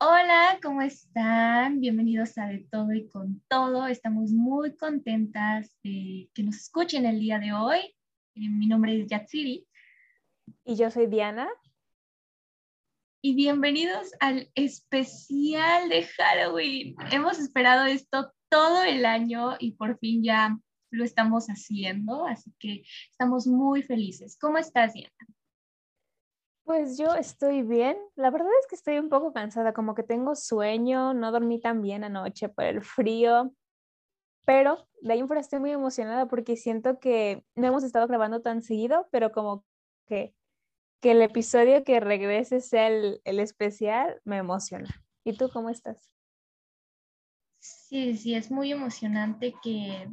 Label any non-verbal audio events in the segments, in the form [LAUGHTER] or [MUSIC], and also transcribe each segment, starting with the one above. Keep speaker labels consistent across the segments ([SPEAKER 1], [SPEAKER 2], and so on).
[SPEAKER 1] Hola, ¿cómo están? Bienvenidos a De Todo y con Todo. Estamos muy contentas de que nos escuchen el día de hoy. Eh, mi nombre es Yatsiri.
[SPEAKER 2] Y yo soy Diana.
[SPEAKER 1] Y bienvenidos al especial de Halloween. Hemos esperado esto todo el año y por fin ya lo estamos haciendo, así que estamos muy felices. ¿Cómo estás, Diana?
[SPEAKER 2] Pues yo estoy bien. La verdad es que estoy un poco cansada, como que tengo sueño, no dormí tan bien anoche por el frío, pero de ahí en fuera estoy muy emocionada porque siento que no hemos estado grabando tan seguido, pero como que, que el episodio que regrese sea el, el especial me emociona. ¿Y tú cómo estás?
[SPEAKER 1] Sí, sí, es muy emocionante que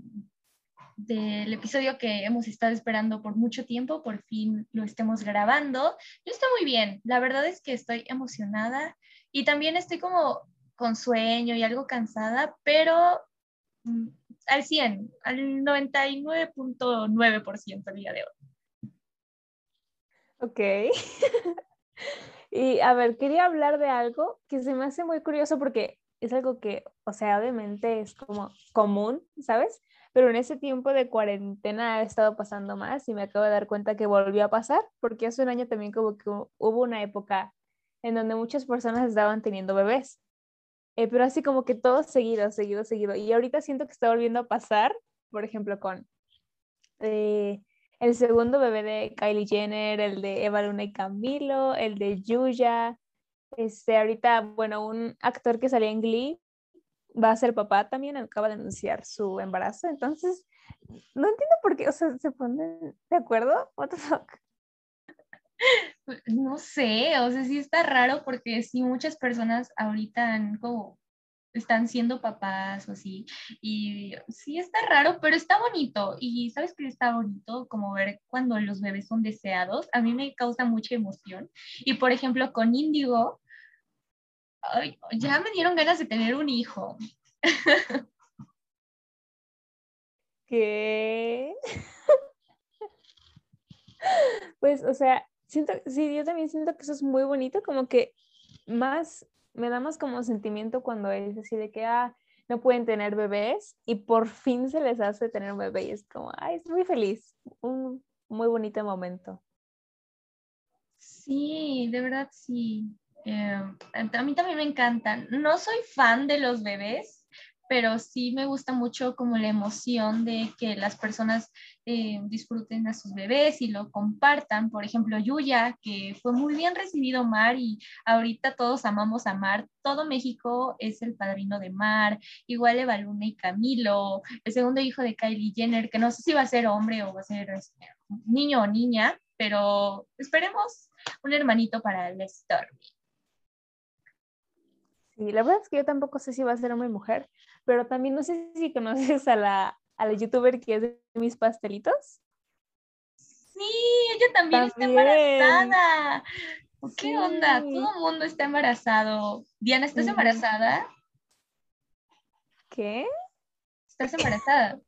[SPEAKER 1] del episodio que hemos estado esperando por mucho tiempo, por fin lo estemos grabando. Yo estoy muy bien, la verdad es que estoy emocionada y también estoy como con sueño y algo cansada, pero mm, al 100, al 99.9% el día de hoy.
[SPEAKER 2] Ok. [LAUGHS] y a ver, quería hablar de algo que se me hace muy curioso porque es algo que, o sea, obviamente es como común, ¿sabes? Pero en ese tiempo de cuarentena ha estado pasando más y me acabo de dar cuenta que volvió a pasar, porque hace un año también como que hubo una época en donde muchas personas estaban teniendo bebés, eh, pero así como que todo seguido, seguido, seguido. Y ahorita siento que está volviendo a pasar, por ejemplo, con eh, el segundo bebé de Kylie Jenner, el de Eva Luna y Camilo, el de Yuya. Este, ahorita, bueno, un actor que salía en Glee, va a ser papá también, acaba de anunciar su embarazo, entonces no entiendo por qué, o sea, se ponen de acuerdo, what the fuck.
[SPEAKER 1] No sé, o sea, sí está raro porque sí muchas personas ahorita como están siendo papás o así, y sí está raro, pero está bonito, y ¿sabes qué está bonito? Como ver cuando los bebés son deseados, a mí me causa mucha emoción, y por ejemplo con Índigo, ya me dieron ganas de tener un hijo. [LAUGHS]
[SPEAKER 2] ¿Qué? [LAUGHS] pues, o sea, siento, sí, yo también siento que eso es muy bonito, como que más, me da más como sentimiento cuando es así de que, ah, no pueden tener bebés y por fin se les hace tener un bebé y es como, ay, es muy feliz, un muy bonito momento.
[SPEAKER 1] Sí, de verdad sí. Eh, a mí también me encantan. No soy fan de los bebés, pero sí me gusta mucho como la emoción de que las personas eh, disfruten a sus bebés y lo compartan. Por ejemplo, Yuya, que fue muy bien recibido Mar y ahorita todos amamos a Mar. Todo México es el padrino de Mar. Igual Eva Luna y Camilo, el segundo hijo de Kylie Jenner, que no sé si va a ser hombre o va a ser este, niño o niña, pero esperemos un hermanito para el Stormy.
[SPEAKER 2] Sí, la verdad es que yo tampoco sé si va a ser hombre o mujer, pero también no sé si conoces a la, a la youtuber que es de mis pastelitos.
[SPEAKER 1] Sí, ella también, está embarazada. ¿Qué onda? Todo el mundo está embarazado. Diana, ¿estás embarazada?
[SPEAKER 2] ¿Qué?
[SPEAKER 1] ¿Estás embarazada?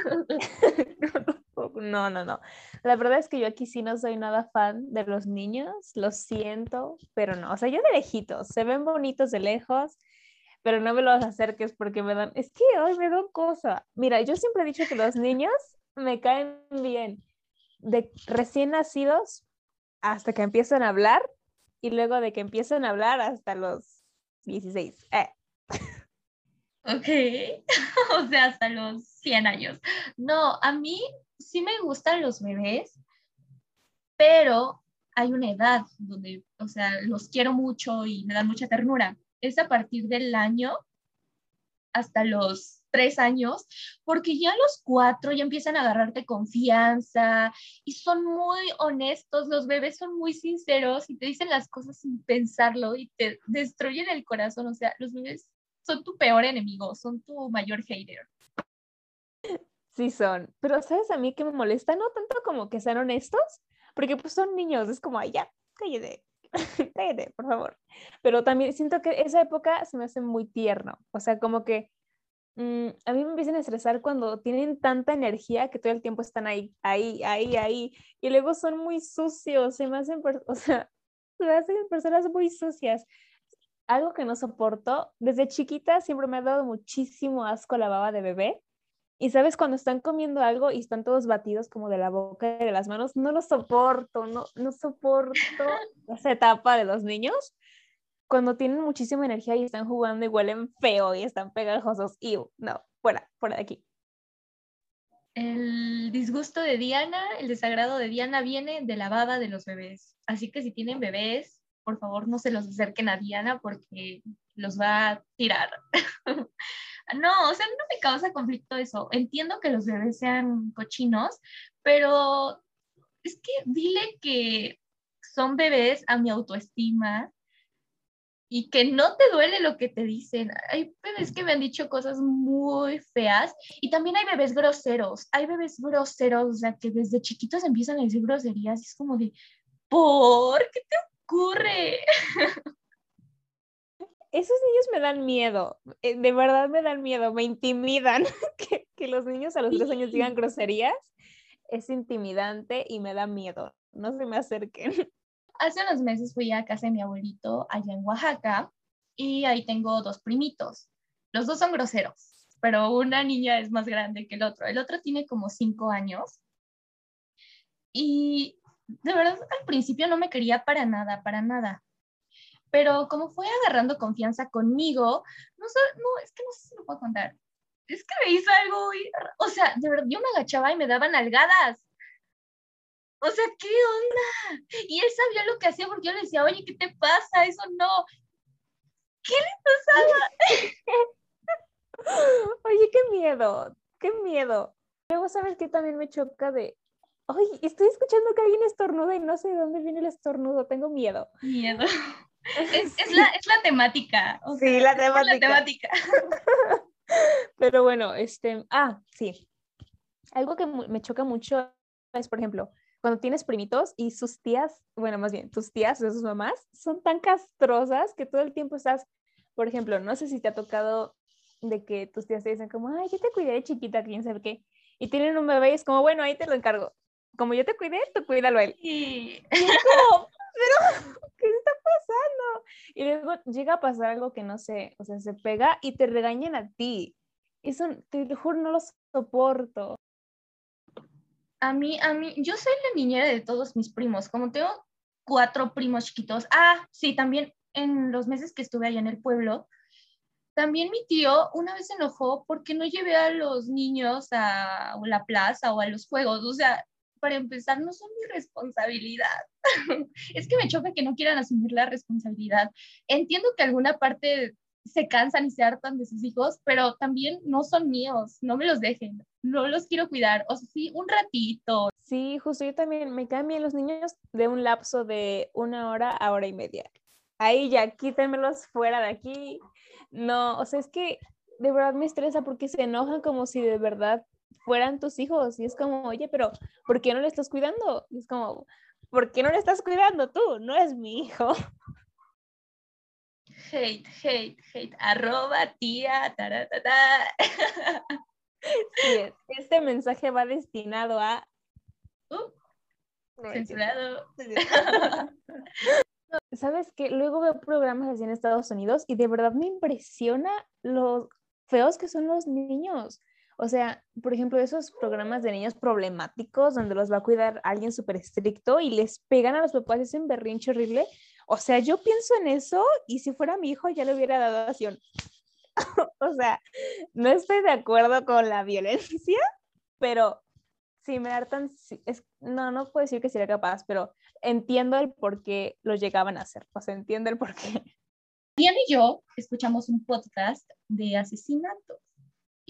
[SPEAKER 2] no, [LAUGHS] no, [LAUGHS] no. La verdad es que yo aquí sí no soy nada fan de los niños, lo siento, pero no. O sea, yo de lejitos, se ven bonitos de lejos, pero no me los acerques porque me dan, es que hoy me dan cosa. Mira, yo siempre he dicho que los niños me caen bien, de recién nacidos hasta que empiezan a hablar y luego de que empiezan a hablar hasta los 16. Eh.
[SPEAKER 1] Ok, [LAUGHS] o sea, hasta los 100 años. No, a mí sí me gustan los bebés, pero hay una edad donde, o sea, los quiero mucho y me dan mucha ternura. Es a partir del año hasta los tres años, porque ya los cuatro ya empiezan a agarrarte confianza y son muy honestos, los bebés son muy sinceros y te dicen las cosas sin pensarlo y te destruyen el corazón, o sea, los bebés son tu peor enemigo, son tu mayor hater.
[SPEAKER 2] Sí son, pero ¿sabes a mí que me molesta? No tanto como que sean honestos, porque pues son niños, es como, ay, ya, cállate, [LAUGHS] cállate, por favor. Pero también siento que esa época se me hace muy tierno, o sea, como que mm, a mí me empiezan a estresar cuando tienen tanta energía que todo el tiempo están ahí, ahí, ahí, ahí, y luego son muy sucios, se me hacen, [LAUGHS] o sea, se me hacen personas muy sucias. algo que no soporto, desde chiquita siempre me ha dado muchísimo asco la baba de bebé. Y sabes, cuando están comiendo algo y están todos batidos como de la boca y de las manos, no lo soporto, no, no soporto [LAUGHS] esa etapa de los niños. Cuando tienen muchísima energía y están jugando y huelen feo y están pegajosos. Y no, fuera, fuera de aquí.
[SPEAKER 1] El disgusto de Diana, el desagrado de Diana viene de la baba de los bebés. Así que si tienen bebés, por favor no se los acerquen a Diana porque los va a tirar. [LAUGHS] no, o sea, no me causa conflicto eso. Entiendo que los bebés sean cochinos, pero es que dile que son bebés a mi autoestima y que no te duele lo que te dicen. Hay bebés que me han dicho cosas muy feas y también hay bebés groseros. Hay bebés groseros, o sea, que desde chiquitos empiezan a decir groserías y es como de, ¿por qué te ocurre? [LAUGHS]
[SPEAKER 2] Esos niños me dan miedo, eh, de verdad me dan miedo, me intimidan [LAUGHS] que, que los niños a los tres años digan groserías. Es intimidante y me da miedo. No se me acerquen. [LAUGHS]
[SPEAKER 1] hace unos meses fui a casa de mi abuelito allá en Oaxaca y ahí tengo dos primitos. Los dos son groseros, pero una niña es más grande que el otro. El otro tiene como cinco años. Y de verdad al principio no me quería para nada, para nada. Pero como fue agarrando confianza conmigo, no, no es que no sé si lo puedo contar. Es que me hizo algo, o sea, de verdad, yo me agachaba y me daban algadas. O sea, ¿qué onda? Y él sabía lo que hacía porque yo le decía, oye, ¿qué te pasa? Eso no. ¿Qué le
[SPEAKER 2] pasaba? [LAUGHS] oye, qué miedo, qué miedo. Luego, ¿sabes qué también me choca de, oye, estoy escuchando que alguien estornuda y no sé de dónde viene el estornudo, tengo miedo.
[SPEAKER 1] Miedo. Es, la, es la, temática.
[SPEAKER 2] sí, la temática.
[SPEAKER 1] La temática. [LAUGHS]
[SPEAKER 2] Pero bueno, este, ah, sí. Algo que me choca mucho es, por ejemplo, cuando tienes primitos y sus tías, bueno, más bien, tus tías o sus mamás son tan castrosas que todo el tiempo estás, por ejemplo, no sé si te ha tocado de que tus tías te dicen como, ay, yo te cuidé de chiquita, quién sabe qué, y tienen un bebé y es como, bueno, ahí te lo encargo. Como yo te cuidé, tú cuídalo a él. Y, es como, [LAUGHS] pero, [LAUGHS] ¿qué pasando? Y luego llega a pasar algo que no sé, o sea, se pega y te regañan a ti. Eso, te juro, no lo soporto
[SPEAKER 1] a mí, a mí, yo soy la niñera de todos mis primos, como tengo cuatro primos chiquitos. Ah, sí, también en los meses que estuve allá en el pueblo, también mi tío una vez se enojó porque no llevé a los niños a la plaza o a los juegos. O sea, para empezar, no son mi responsabilidad. [LAUGHS] es que me choca que no quieran asumir la responsabilidad. Entiendo que alguna parte se cansan y se hartan de sus hijos, pero también no son míos, no me los dejen, no los quiero cuidar, o sea, sí, un ratito.
[SPEAKER 2] Sí, justo yo también me cambian los niños de un lapso de una hora a hora y media. Ahí ya, quítenmelos fuera de aquí. No, o sea, es que de verdad me estresa porque se enojan como si de verdad fueran tus hijos. Y es como, oye, pero ¿por qué no le estás cuidando? Y es como, ¿por qué no le estás cuidando tú? No es mi hijo.
[SPEAKER 1] hate, hate, hate, arroba tía, taratata.
[SPEAKER 2] Sí, este mensaje va destinado a...
[SPEAKER 1] Uh, censurado. [LAUGHS]
[SPEAKER 2] ¿Sabes qué? Luego veo programas así en Estados Unidos y de verdad me impresiona los feos que son los niños. O sea, por ejemplo, esos programas de niños problemáticos donde los va a cuidar alguien súper estricto y les pegan a los papás, es un berrinche horrible. O sea, yo pienso en eso y si fuera mi hijo ya le hubiera dado acción. [LAUGHS] o sea, no estoy de acuerdo con la violencia, pero si me hartan, no, no puedo decir que sería capaz, pero entiendo el por qué lo llegaban a hacer. O sea, entiendo el por qué.
[SPEAKER 1] Diana y yo escuchamos un podcast de asesinatos.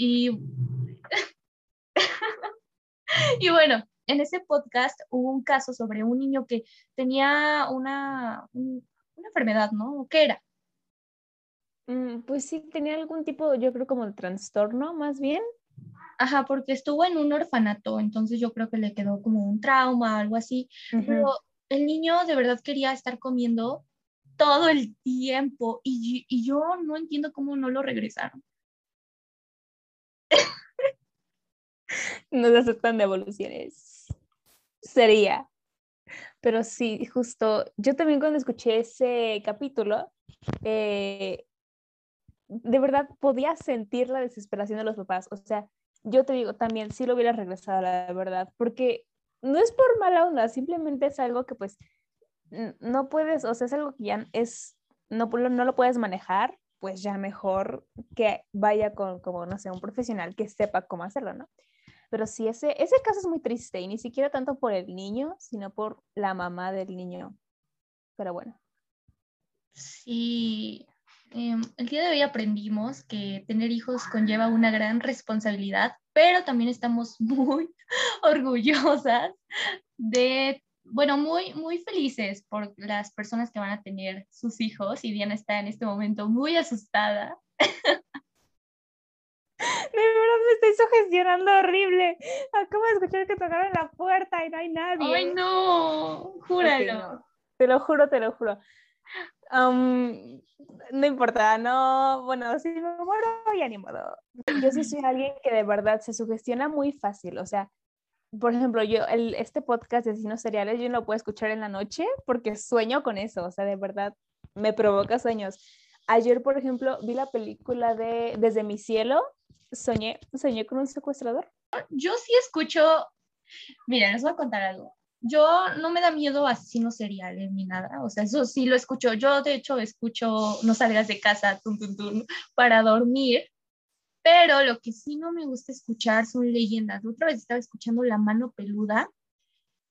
[SPEAKER 1] Y, [LAUGHS] y bueno, en ese podcast hubo un caso sobre un niño que tenía una, una enfermedad, ¿no? ¿Qué era?
[SPEAKER 2] Mm, pues sí, tenía algún tipo, yo creo como de trastorno más bien.
[SPEAKER 1] Ajá, porque estuvo en un orfanato, entonces yo creo que le quedó como un trauma, algo así. Pero el niño de verdad quería estar comiendo todo el tiempo y, y yo no entiendo cómo no lo regresaron. [LAUGHS]
[SPEAKER 2] no se aceptan devoluciones sería. Pero sí, justo, yo también cuando escuché ese capítulo, eh, de verdad podía sentir la desesperación de los papás. O sea, yo te digo, también sí lo hubiera regresado, la verdad, porque no es por mala onda, simplemente es algo que pues no puedes, o sea, es algo que ya es, no, no lo puedes manejar, pues ya mejor que vaya con, como, no sé, un profesional que sepa cómo hacerlo, ¿no? Pero sí, ese, ese caso es muy triste y ni siquiera tanto por el niño, sino por la mamá del niño. Pero bueno.
[SPEAKER 1] Sí, em, el día de hoy aprendimos que tener hijos conlleva una gran responsabilidad, pero también estamos [LAUGHS] muy orgullosas de, bueno, muy, muy felices por las personas que van a tener sus hijos y Diana está en este momento muy asustada. [LAUGHS]
[SPEAKER 2] De verdad me estoy sugestionando horrible. Acabo de escuchar que tocaron la puerta y no hay nadie.
[SPEAKER 1] ¡Ay, no! Júralo.
[SPEAKER 2] Te lo juro, te lo juro. no importa, no, bueno, si me muero, ya ni modo. Yo sí soy alguien que de verdad se sugestiona muy fácil, o sea, por ejemplo, yo, este podcast de asesinos seriales, yo no lo puedo escuchar en la noche porque sueño con eso, o sea, de verdad me provoca sueños. Ayer, por ejemplo, vi la película de Desde mi cielo, soñé, soñé con un secuestrador.
[SPEAKER 1] Yo sí escucho, mira, les voy a contar algo. Yo no me da miedo asesinos seriales ni nada, o sea, eso sí lo escucho. Yo, de hecho, escucho No salgas de casa, tum, para dormir, pero lo que sí no me gusta escuchar son leyendas. otra vez estaba escuchando La mano peluda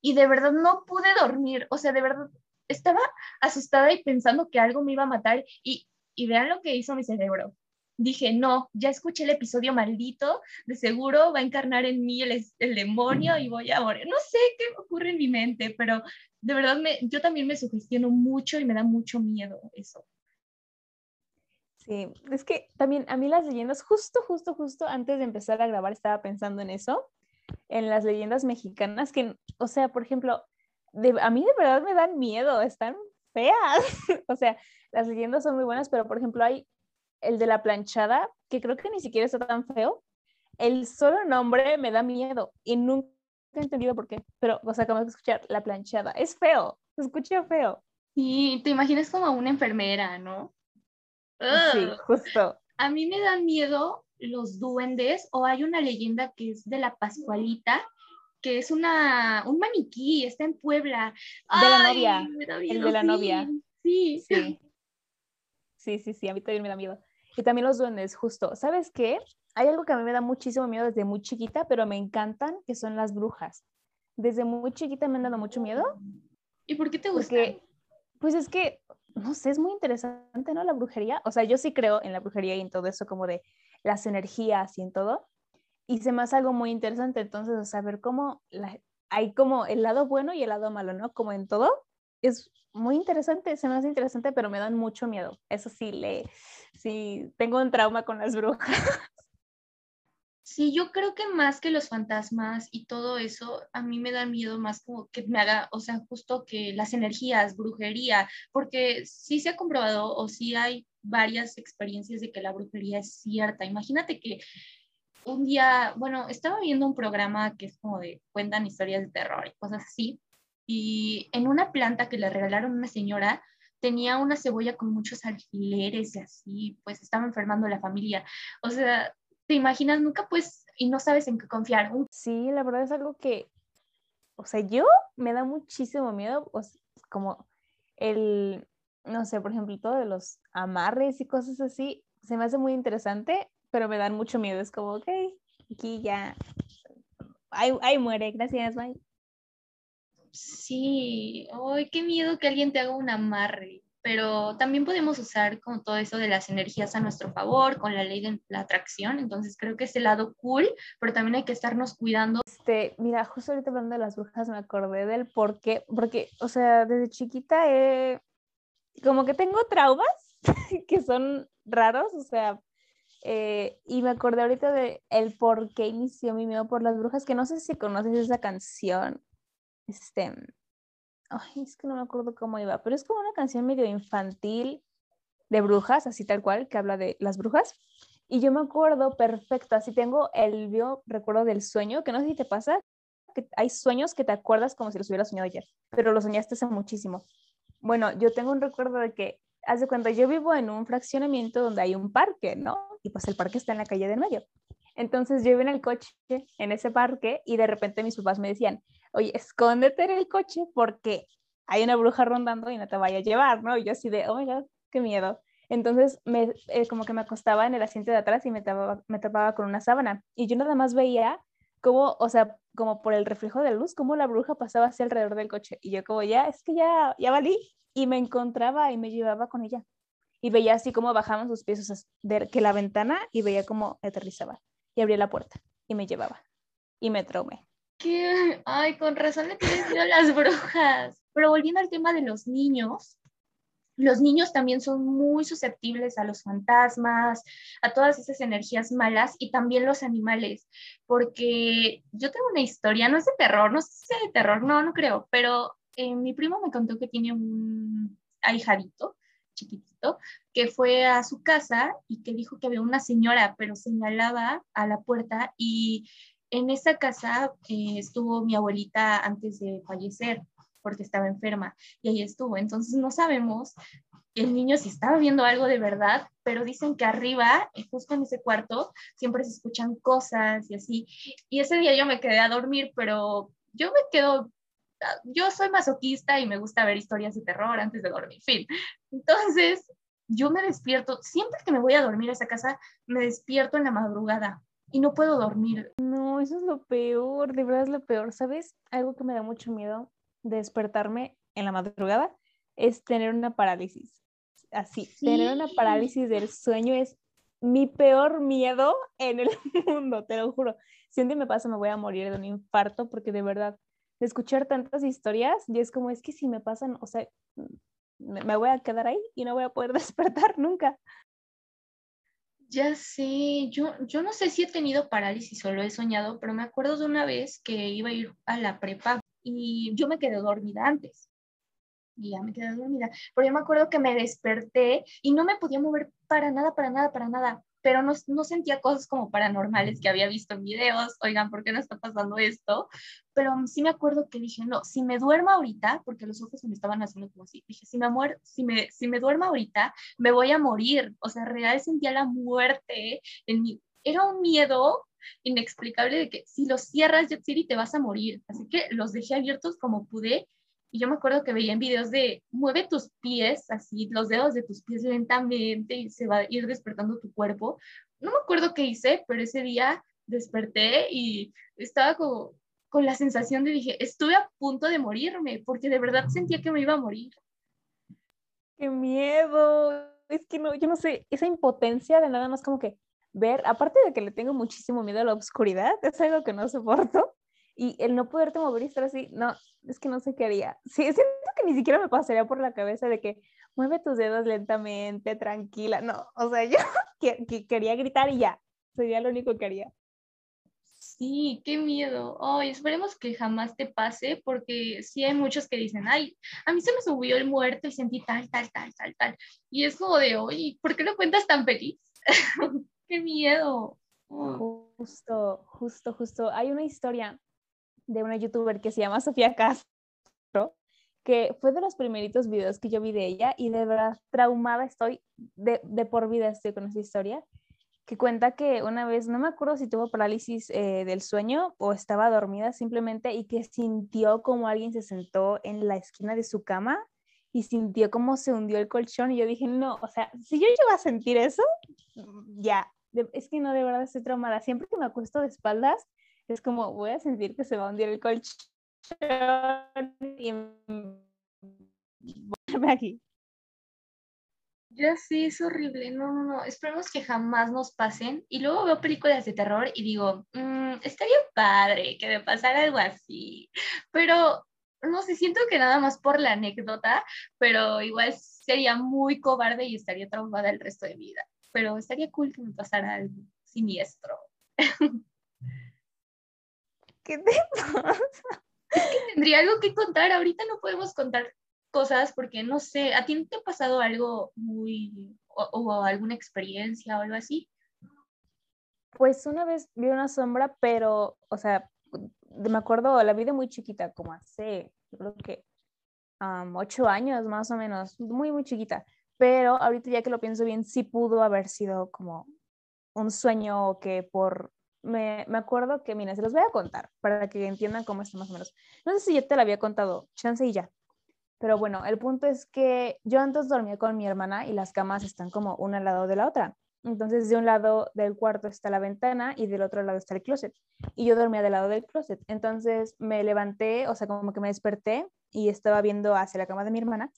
[SPEAKER 1] y de verdad no pude dormir, o sea, de verdad estaba asustada y pensando que algo me iba a matar y, y vean lo que hizo mi cerebro dije, no, ya escuché el episodio maldito, de seguro va a encarnar en mí el, demonio y voy a morir. No sé qué ocurre en mi mente, pero de verdad me, yo también me sugestiono mucho y me da mucho miedo eso.
[SPEAKER 2] Sí, es que también a mí las leyendas, justo, justo, justo antes de empezar a grabar estaba pensando en eso, en las leyendas mexicanas, que, o sea, por ejemplo, a mí de verdad me dan miedo, están feas. [LAUGHS] o sea, las leyendas son muy buenas, pero por ejemplo hay el de la planchada, que creo que ni siquiera está tan feo, el solo nombre me da miedo y nunca he entendido por qué, pero, o sea, acabamos de escuchar la planchada, es feo, se escucha feo.
[SPEAKER 1] Y te imaginas como una enfermera, ¿no?
[SPEAKER 2] Sí, justo.
[SPEAKER 1] A mí me dan miedo los duendes o hay una leyenda que es de la Pascualita, que es una, un maniquí, está en Puebla.
[SPEAKER 2] De la novia. el de la novia.
[SPEAKER 1] Sí.
[SPEAKER 2] Sí. Sí, sí, sí, a mí también me da miedo. Y también los duendes, justo. ¿Sabes qué? Hay algo que a mí me da muchísimo miedo desde muy chiquita, pero me encantan, que son las brujas. Desde muy chiquita me han dado mucho miedo.
[SPEAKER 1] ¿Y por qué te gusta?
[SPEAKER 2] pues es que, no sé, es muy interesante, ¿no? La brujería. O sea, yo sí creo en la brujería y en todo eso, como de las energías y en todo. Y se me hace algo muy interesante. Entonces, o sea, ver cómo hay como el lado bueno y el lado malo, ¿no? Como en todo. Es muy interesante, se me hace interesante, pero me dan mucho miedo. Eso sí, le, sí, tengo un trauma con las brujas. [LAUGHS]
[SPEAKER 1] Sí, yo creo que más que los fantasmas y todo eso, a mí me da miedo más como que me haga, o sea, justo que las energías, brujería, porque sí se ha comprobado o sí hay varias experiencias de que la brujería es cierta. Imagínate que un día, bueno, estaba viendo un programa que es como de cuentan historias de terror y cosas así, y en una planta que le regalaron una señora, tenía una cebolla con muchos alfileres y así, pues estaba enfermando la familia. O sea, te imaginas, nunca pues, y no sabes en qué confiar.
[SPEAKER 2] Sí, la verdad es algo que, o sea, yo me da muchísimo miedo, como el, no sé, por ejemplo, todo de los amarres y cosas así, se me hace muy interesante, pero me dan mucho miedo. Es como, ok, aquí ya, ahí, ahí muere, gracias, bye.
[SPEAKER 1] Sí, ay, qué miedo que alguien te haga un amarre, pero también podemos usar como todo eso de las energías a nuestro favor, con la ley de la atracción, entonces creo que es el lado cool, pero también hay que estarnos cuidando.
[SPEAKER 2] Este, mira, justo ahorita hablando de las brujas me acordé del por qué, porque, o sea, desde chiquita he, como que tengo traumas [LAUGHS] que son raros, o sea, eh, y me acordé ahorita de el por qué inició mi miedo por las brujas, que no sé si conoces esa canción este, ay, es que no me acuerdo cómo iba, pero es como una canción medio infantil de brujas, así tal cual, que habla de las brujas. Y yo me acuerdo perfecto, así tengo el yo recuerdo del sueño, que no sé si te pasa, que hay sueños que te acuerdas como si los hubieras soñado ayer, pero los soñaste hace muchísimo. Bueno, yo tengo un recuerdo de que, hace cuando yo vivo en un fraccionamiento donde hay un parque, ¿no? Y pues el parque está en la calle de medio. Entonces yo iba en el coche en ese parque y de repente mis papás me decían, oye, escóndete en el coche porque hay una bruja rondando y no te vaya a llevar, ¿no? Y yo así de, oh my God, qué miedo. Entonces, me, eh, como que me acostaba en el asiento de atrás y me tapaba, me tapaba con una sábana. Y yo nada más veía cómo, o sea, como por el reflejo de luz, cómo la bruja pasaba hacia alrededor del coche. Y yo como, ya, es que ya, ya valí. Y me encontraba y me llevaba con ella. Y veía así como bajaban sus pies, de que la ventana y veía cómo aterrizaba. Y abría la puerta y me llevaba. Y me traumé.
[SPEAKER 1] ¿Qué? Ay, con razón le tienes miedo a las brujas. Pero volviendo al tema de los niños, los niños también son muy susceptibles a los fantasmas, a todas esas energías malas y también los animales, porque yo tengo una historia, no es de terror, no sé de terror, no, no creo, pero eh, mi primo me contó que tiene un ahijadito chiquitito que fue a su casa y que dijo que había una señora, pero señalaba a la puerta y en esa casa eh, estuvo mi abuelita antes de fallecer porque estaba enferma y ahí estuvo. Entonces no sabemos el niño si estaba viendo algo de verdad, pero dicen que arriba, eh, justo en ese cuarto, siempre se escuchan cosas y así. Y ese día yo me quedé a dormir, pero yo me quedo, ah, yo soy masoquista y me gusta ver historias de terror antes de dormir, fin. Entonces, yo me despierto, siempre que me voy a dormir a esa casa, me despierto en la madrugada y no puedo dormir.
[SPEAKER 2] No, eso es lo peor, de verdad es lo peor, ¿sabes? Algo que me da mucho miedo despertarme en la madrugada es tener una parálisis. Así, tener una parálisis del sueño es mi peor miedo en el [LAUGHS] mundo, te lo juro. Si un día me pasa, me voy a morir de un infarto porque de verdad, de escuchar tantas historias, y es como, es que si me pasan, o sea, me voy a quedar ahí y no voy a poder [LAUGHS] despertar nunca.
[SPEAKER 1] Ya sé, yo, yo no sé si he tenido parálisis o lo he soñado, pero me acuerdo de una vez que iba a ir a la prepa y yo me quedé dormida antes. Y ya me quedé dormida. Pero yo me acuerdo que me desperté y no me podía mover para nada, para nada, para nada. Pero no, no sentía cosas como paranormales que había visto en videos. Oigan, ¿por qué no está pasando esto? Pero sí me acuerdo que dije, no, si me duermo ahorita, porque los ojos me estaban haciendo como así, dije, si me, muero, si me, si me duermo ahorita, me voy a morir. O sea, real sentía la muerte en mi... Era un miedo inexplicable de que si los cierras Jet City te vas a morir. Así que los dejé abiertos como pude. Y yo me acuerdo que veía en videos de mueve tus pies, así los dedos de tus pies lentamente y se va a ir despertando tu cuerpo. No me acuerdo qué hice, pero ese día desperté y estaba como con la sensación de dije, estuve a punto de morirme, porque de verdad sentía que me iba a morir.
[SPEAKER 2] ¡Qué miedo! Es que no, yo no sé, esa impotencia de nada más como que ver, aparte de que le tengo muchísimo miedo a la oscuridad, es algo que no soporto. Y el no poderte mover y estar así, no, es que no sé qué haría. Sí, [LAUGHS] siento que ni siquiera me pasaría por la cabeza de que mueve tus dedos lentamente, tranquila. No, o sea, [LAUGHS] yo que, quería gritar y ya, sería lo único que haría.
[SPEAKER 1] Sí, qué miedo. Ay, esperemos que jamás te pase, porque sí hay muchos que dicen, ay, a mí se me subió el muerto y sentí tal, tal, tal, tal, tal. Y es como de, oye, ¿por qué lo cuentas tan feliz? [LAUGHS] qué miedo.
[SPEAKER 2] Justo, justo, justo. Hay una historia de una youtuber que se llama Sofía Castro, que fue de los primeritos videos que yo vi de ella y de verdad traumada estoy, de, de por vida estoy con esa historia, que cuenta que una vez, no me acuerdo si tuvo parálisis eh, del sueño o estaba dormida simplemente y que sintió como alguien se sentó en la esquina de su cama y sintió como se hundió el colchón y yo dije, no, o sea, si yo llego a sentir eso, ya, es que no, de verdad estoy traumada. Siempre que me acuesto de espaldas, es como voy a sentir que se va a hundir el colchón y volverme aquí.
[SPEAKER 1] Ya sí, es horrible. No, no, no. Esperemos que jamás nos pasen. Y luego veo películas de terror y digo, mmm, estaría padre que me pasara algo así. Pero no sé, siento que nada más por la anécdota, pero igual sería muy cobarde y estaría traumada el resto de vida pero estaría cool que me pasara algo siniestro. [LAUGHS]
[SPEAKER 2] ¿Qué te pasa?
[SPEAKER 1] Es que tendría algo que contar. Ahorita no podemos contar cosas porque no sé, ¿a ti no te ha pasado algo muy o, alguna experiencia o algo así?
[SPEAKER 2] Pues una vez vi una sombra, pero, o sea, me acuerdo, la vi de muy chiquita, como hace, yo creo que ocho años más o menos, muy, muy chiquita. Pero ahorita ya que lo pienso bien, sí pudo haber sido como un sueño que por... Me, acuerdo que, mira, se los voy a contar para que entiendan cómo está más o menos. No sé si yo te lo había contado, chance y ya. Pero bueno, el punto es que yo antes dormía con mi hermana y las camas están como una al lado de la otra. Entonces, de un lado del cuarto está la ventana y del otro lado está el closet. Y yo dormía del lado del closet. Entonces, me levanté, o sea, como que me desperté y estaba viendo hacia la cama de mi hermana.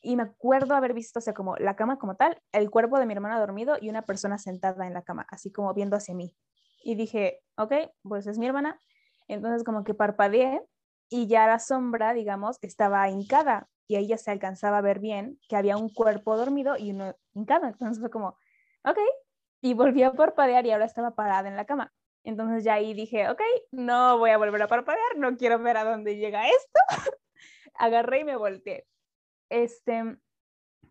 [SPEAKER 2] Y me acuerdo haber visto, o sea, como la cama como tal, el cuerpo de mi hermana dormido y una persona sentada en la cama, así como viendo hacia mí. Y dije, ok, pues es mi hermana. Entonces, como que parpadeé y ya la sombra, digamos, estaba hincada y ahí ya se alcanzaba a ver bien que había un cuerpo dormido y uno hincado. Entonces como, ok, y volví a parpadear y ahora estaba parada en la cama. Entonces ya ahí dije, ok, no voy a volver a parpadear, no quiero ver a dónde llega esto. [LAUGHS] Agarré y me volteé. Este,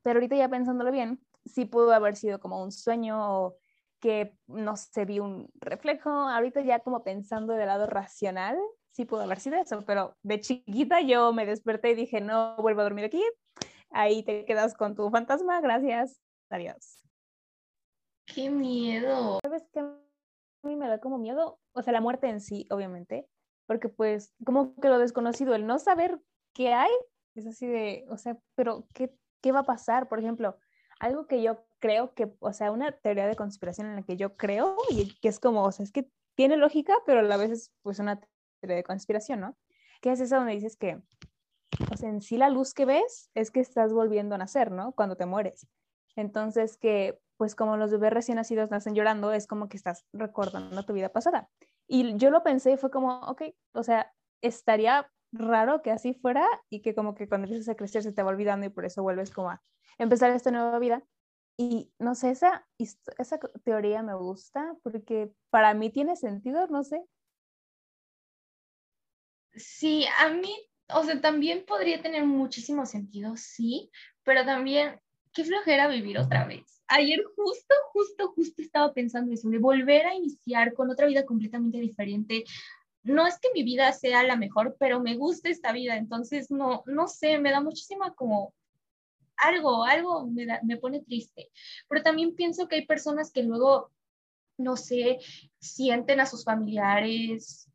[SPEAKER 2] pero ahorita ya pensándolo bien, sí pudo haber sido como un sueño o que no se vi un reflejo. Ahorita ya como pensando del lado racional, sí pudo haber sido eso, pero de chiquita yo me desperté y dije, no vuelvo a dormir aquí, ahí te quedas con tu fantasma, gracias, adiós.
[SPEAKER 1] Qué miedo.
[SPEAKER 2] ¿Sabes qué? A mí me da como miedo, o sea, la muerte en sí, obviamente, porque pues como que lo desconocido, el no saber qué hay, es así de, o sea, pero ¿qué, qué va a pasar? Por ejemplo, algo que yo creo que, o sea, una teoría de conspiración en la que yo creo y que es como, o sea, es que tiene lógica, pero a la vez es pues una de conspiración, ¿no? Que es esa donde dices que, o sea, en sí la luz que ves es que estás volviendo a nacer, ¿no? Cuando te mueres. Entonces que, pues como los bebés recién nacidos nacen llorando, es como que estás recordando tu vida pasada. Y yo lo pensé y fue como, ok, o sea, estaría raro que así fuera y que como que cuando empiezas a crecer se te va olvidando y por eso vuelves como a empezar esta nueva vida. Y no sé, esa, esa teoría me gusta porque para mí tiene sentido, no sé,
[SPEAKER 1] Sí, a mí, o sea, también podría tener muchísimo sentido, sí, pero también, qué flojera vivir otra vez. Ayer justo, justo, justo estaba pensando eso, de volver a iniciar con otra vida completamente diferente. No es que mi vida sea la mejor, pero me gusta esta vida, entonces no, no sé, me da muchísima como algo, algo me, me pone triste. Pero también pienso que hay personas que luego, no sé, sienten a sus familiares,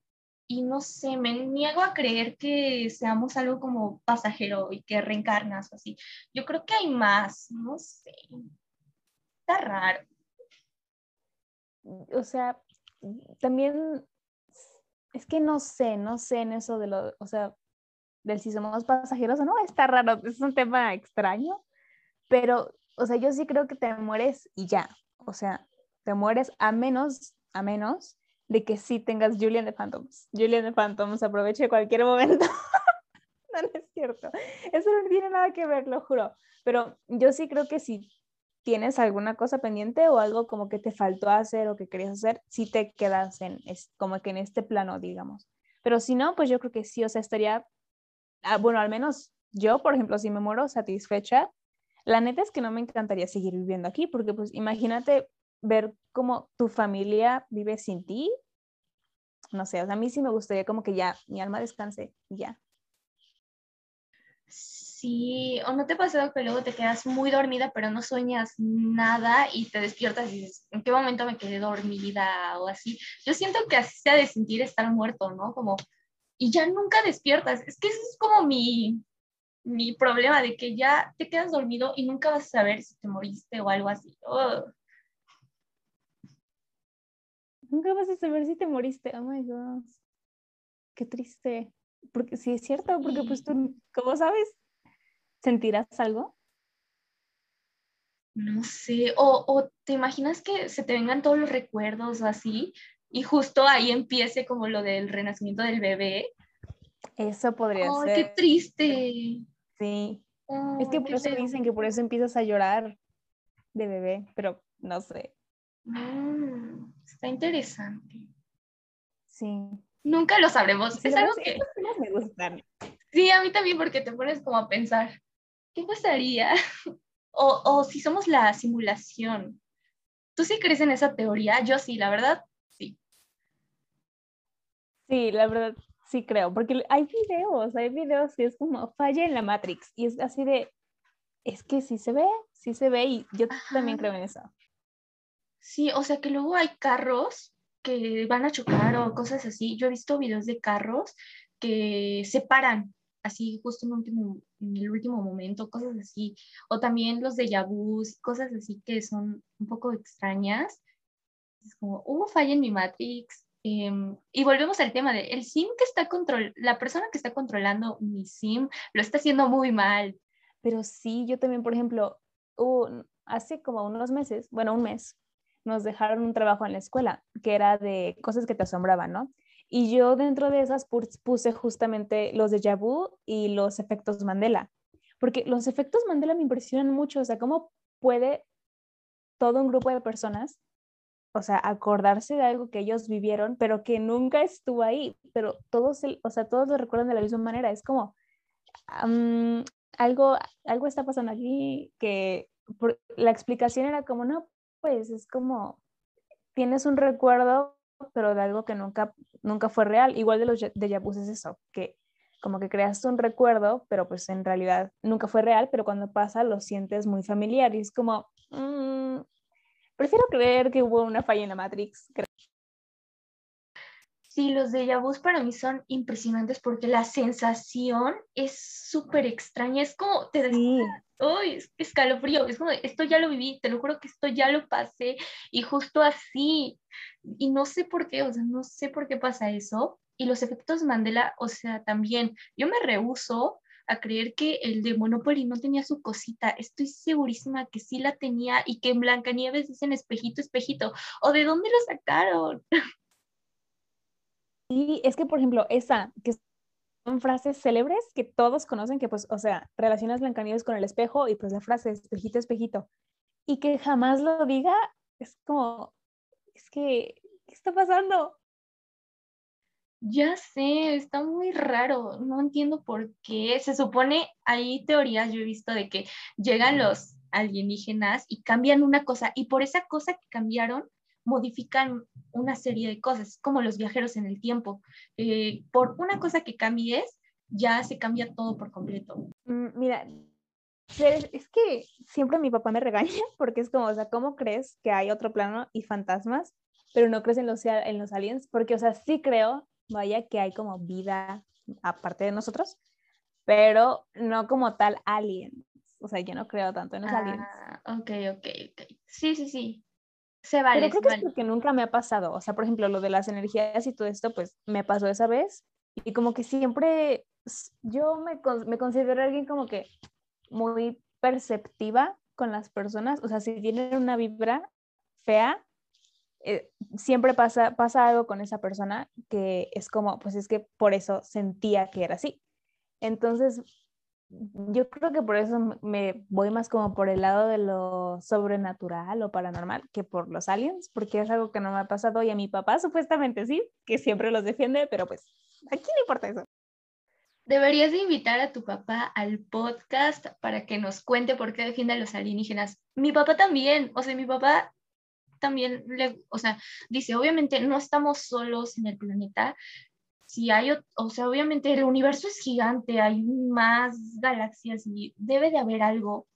[SPEAKER 1] y no sé, me niego a creer que seamos algo como pasajero y que reencarnas o así. Yo creo que hay más, no sé. Está raro.
[SPEAKER 2] O sea, también es que no sé, no sé en eso de lo, o sea, del si somos pasajeros o no, está raro, es un tema extraño, pero, o sea, yo sí creo que te mueres y ya, o sea, te mueres a menos, a menos de que sí tengas Julian de Phantoms. Julian de Phantoms, aproveche cualquier momento. [LAUGHS] no, no es cierto. Eso no tiene nada que ver, lo juro. Pero yo sí creo que si tienes alguna cosa pendiente o algo como que te faltó hacer o que querías hacer, sí te quedas en, es, como que en este plano, digamos. Pero si no, pues yo creo que sí, o sea, estaría, ah, bueno, al menos yo, por ejemplo, si me muero satisfecha, la neta es que no me encantaría seguir viviendo aquí, porque pues imagínate ver cómo tu familia vive sin ti. No sé, o sea, a mí sí me gustaría como que ya mi alma descanse y ya.
[SPEAKER 1] Sí, o no te ha pasado que luego te quedas muy dormida, pero no sueñas nada y te despiertas y dices, ¿en qué momento me quedé dormida o así? Yo siento que así se ha de sentir estar muerto, ¿no? Como, y ya nunca despiertas. Es que ese es como mi, mi problema, de que ya te quedas dormido y nunca vas a saber si te moriste o algo así. Oh.
[SPEAKER 2] Nunca vas a saber si te moriste. Oh my God. Qué triste. Porque sí es cierto, porque pues tú, ¿cómo sabes? ¿Sentirás algo?
[SPEAKER 1] No sé. O, o te imaginas que se te vengan todos los recuerdos o así y justo ahí empiece como lo del renacimiento del bebé.
[SPEAKER 2] Eso podría
[SPEAKER 1] ser.
[SPEAKER 2] ¡Ay,
[SPEAKER 1] qué triste!
[SPEAKER 2] Sí. es que por eso dicen que por eso empiezas a llorar de bebé, pero no sé.
[SPEAKER 1] Mm, está interesante.
[SPEAKER 2] Sí.
[SPEAKER 1] Nunca lo sabremos. es algo que...
[SPEAKER 2] me gustan.
[SPEAKER 1] Sí, a mí también porque te pones como a pensar, ¿qué pasaría? [LAUGHS] o, o si somos la simulación. ¿Tú sí crees en esa teoría? Yo sí, la verdad, sí.
[SPEAKER 2] Sí, la verdad, sí creo, porque hay videos, hay videos que es como falla en la Matrix y es así de, es que sí se ve, sí se ve y yo también creo en eso.
[SPEAKER 1] Sí, o sea que luego hay carros que van a chocar o cosas así. Yo he visto videos de carros que se paran así justo en, último, en el último momento, cosas así. O también los de Yabus, cosas así que son un poco extrañas. Es como, hubo falla en mi Matrix. Em, y volvemos al tema de el SIM que está control, la persona que está controlando mi SIM lo está haciendo muy mal.
[SPEAKER 2] Pero sí, yo también, por ejemplo, hace como unos meses, bueno, un mes, nos dejaron un trabajo en la escuela que era de cosas que te asombraban, ¿no? Y yo dentro de esas puse justamente los de Jabu y los efectos Mandela, porque los efectos Mandela me impresionan mucho, o sea, cómo puede todo un grupo de personas, o sea, acordarse de algo que ellos vivieron, pero que nunca estuvo ahí, pero todos, o sea, todos lo recuerdan de la misma manera, es como, algo, algo está pasando aquí que la explicación era como, no, pues es como, tienes un recuerdo, pero de algo que nunca, nunca fue real. Igual de los de Yabus es eso, que como que creaste un recuerdo, pero pues en realidad nunca fue real, pero cuando pasa lo sientes muy familiar y es como, mm, prefiero creer que hubo una falla en la Matrix.
[SPEAKER 1] Sí, los de vus para mí son impresionantes porque la sensación es súper extraña, es como te sí. Uy, escalofrío, es como, esto ya lo viví, te lo juro que esto ya lo pasé y justo así, y no sé por qué, o sea, no sé por qué pasa eso, y los efectos Mandela, o sea, también, yo me rehuso a creer que el de Monopoly no tenía su cosita, estoy segurísima que sí la tenía y que en Blancanieves dicen espejito, espejito, o de dónde lo sacaron. [LAUGHS]
[SPEAKER 2] Y es que, por ejemplo, esa, que son frases célebres que todos conocen, que pues, o sea, relacionas Blancanieves con el espejo y pues la frase espejito, espejito. Y que jamás lo diga, es como, es que, ¿qué está pasando?
[SPEAKER 1] Ya sé, está muy raro, no entiendo por qué. Se supone, hay teorías, yo he visto de que llegan los alienígenas y cambian una cosa y por esa cosa que cambiaron modifican una serie de cosas, como los viajeros en el tiempo. Eh, por una cosa que cambies, ya se cambia todo por completo.
[SPEAKER 2] Mm, mira, es que siempre mi papá me regaña [LAUGHS] porque es como, o sea, ¿cómo crees que hay otro plano y fantasmas, pero no crees en los, en los aliens? Porque, o sea, sí creo, vaya, que hay como vida aparte de nosotros, pero no como tal aliens. O sea, yo no creo tanto en los aliens.
[SPEAKER 1] Ah, ok, ok, ok. Sí, sí, sí. Se vale.
[SPEAKER 2] Pero creo que es porque nunca me ha pasado. O sea, por ejemplo, lo de las energías y todo esto, pues me pasó esa vez. Y como que siempre yo me, me considero alguien como que muy perceptiva con las personas. O sea, si tienen una vibra fea, eh, siempre pasa, pasa algo con esa persona que es como, pues es que por eso sentía que era así. Entonces, yo creo que por eso me voy más como por el lado de lo sobrenatural o paranormal que por los aliens, porque es algo que no me ha pasado y a mi papá supuestamente sí, que siempre los defiende, pero pues aquí no importa eso.
[SPEAKER 1] Deberías de invitar a tu papá al podcast para que nos cuente por qué defiende a los alienígenas. Mi papá también, o sea, mi papá también, le, o sea, dice, obviamente no estamos solos en el planeta, si hay, o sea, obviamente el universo es gigante, hay más galaxias y debe de haber algo.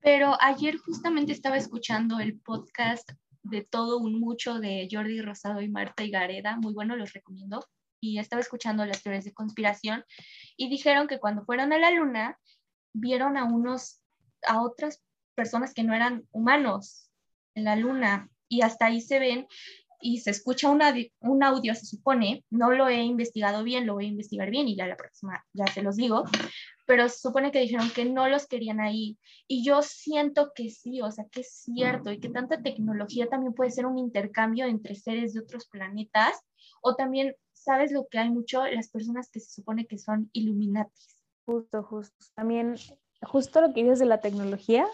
[SPEAKER 1] Pero ayer justamente estaba escuchando el podcast de todo un mucho de Jordi Rosado y Marta y Gareda, muy bueno, los recomiendo. Y estaba escuchando las teorías de conspiración y dijeron que cuando fueron a la luna vieron a unos a otras personas que no eran humanos en la luna y hasta ahí se ven y se escucha una, un audio, se supone, no lo he investigado bien, lo voy a investigar bien y ya la próxima ya se los digo, pero se supone que dijeron que no los querían ahí y yo siento que sí, o sea, que es cierto y que tanta tecnología también puede ser un intercambio entre seres de otros planetas o también, ¿sabes lo que hay mucho? Las personas que se supone que son Illuminatis.
[SPEAKER 2] Justo, justo. También justo lo que dices de la tecnología,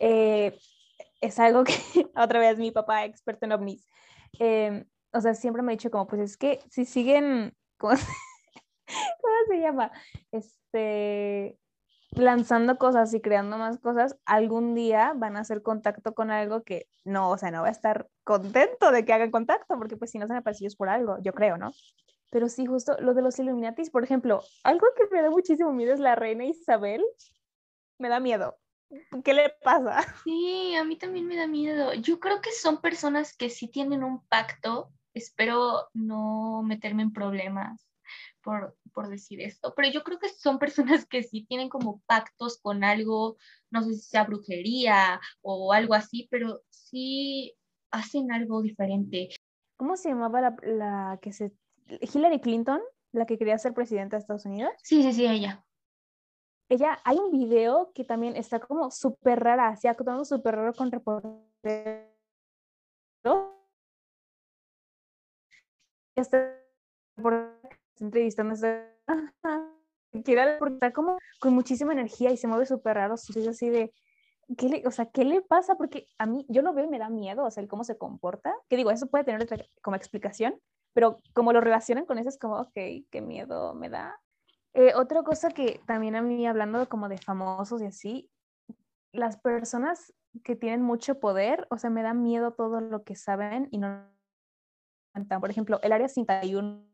[SPEAKER 2] eh, es algo que [LAUGHS] otra vez mi papá, experto en ovnis, em, o sea, siempre me ha dicho como, pues es que si siguen, [LAUGHS] ¿cómo se, llama? Este, lanzando cosas y creando más cosas, algún día van a hacer contacto con algo que no, o sea, no va a estar contento de que hagan contacto, porque pues si no son pasillos por algo, yo creo, ¿no? Pero sí, justo lo de los Illuminatis, por ejemplo, algo que me da muchísimo miedo es la reina Isabel. Me da miedo. ¿Qué le pasa? [LAUGHS]
[SPEAKER 1] Sí, a mí también me da miedo. Yo creo que son personas que sí tienen un pacto. Espero no meterme en problemas por, por decir esto, pero yo creo que son personas que sí tienen como pactos con algo, no sé si sea brujería o algo así, pero sí hacen algo diferente.
[SPEAKER 2] ¿Cómo se llamaba la, la que se... Hillary Clinton, la que quería ser presidenta de Estados Unidos?
[SPEAKER 1] Sí, sí, sí, ella
[SPEAKER 2] ella, hay un video que también está como súper rara, así actuando súper raro con reporteros. Está entrevistando quiere está [LAUGHS] como con muchísima energía y se mueve súper raro, es así de, ¿qué le, o sea, ¿qué le pasa? Porque a mí, yo lo veo y me da miedo, o sea, el cómo se comporta, que digo, eso puede tener como explicación, pero como lo relacionan con eso es como, ok, qué miedo me da, eh, otra cosa que también a mí, hablando como de famosos y así, las personas que tienen mucho poder, o sea, me da miedo todo lo que saben y no Por ejemplo, el área 51,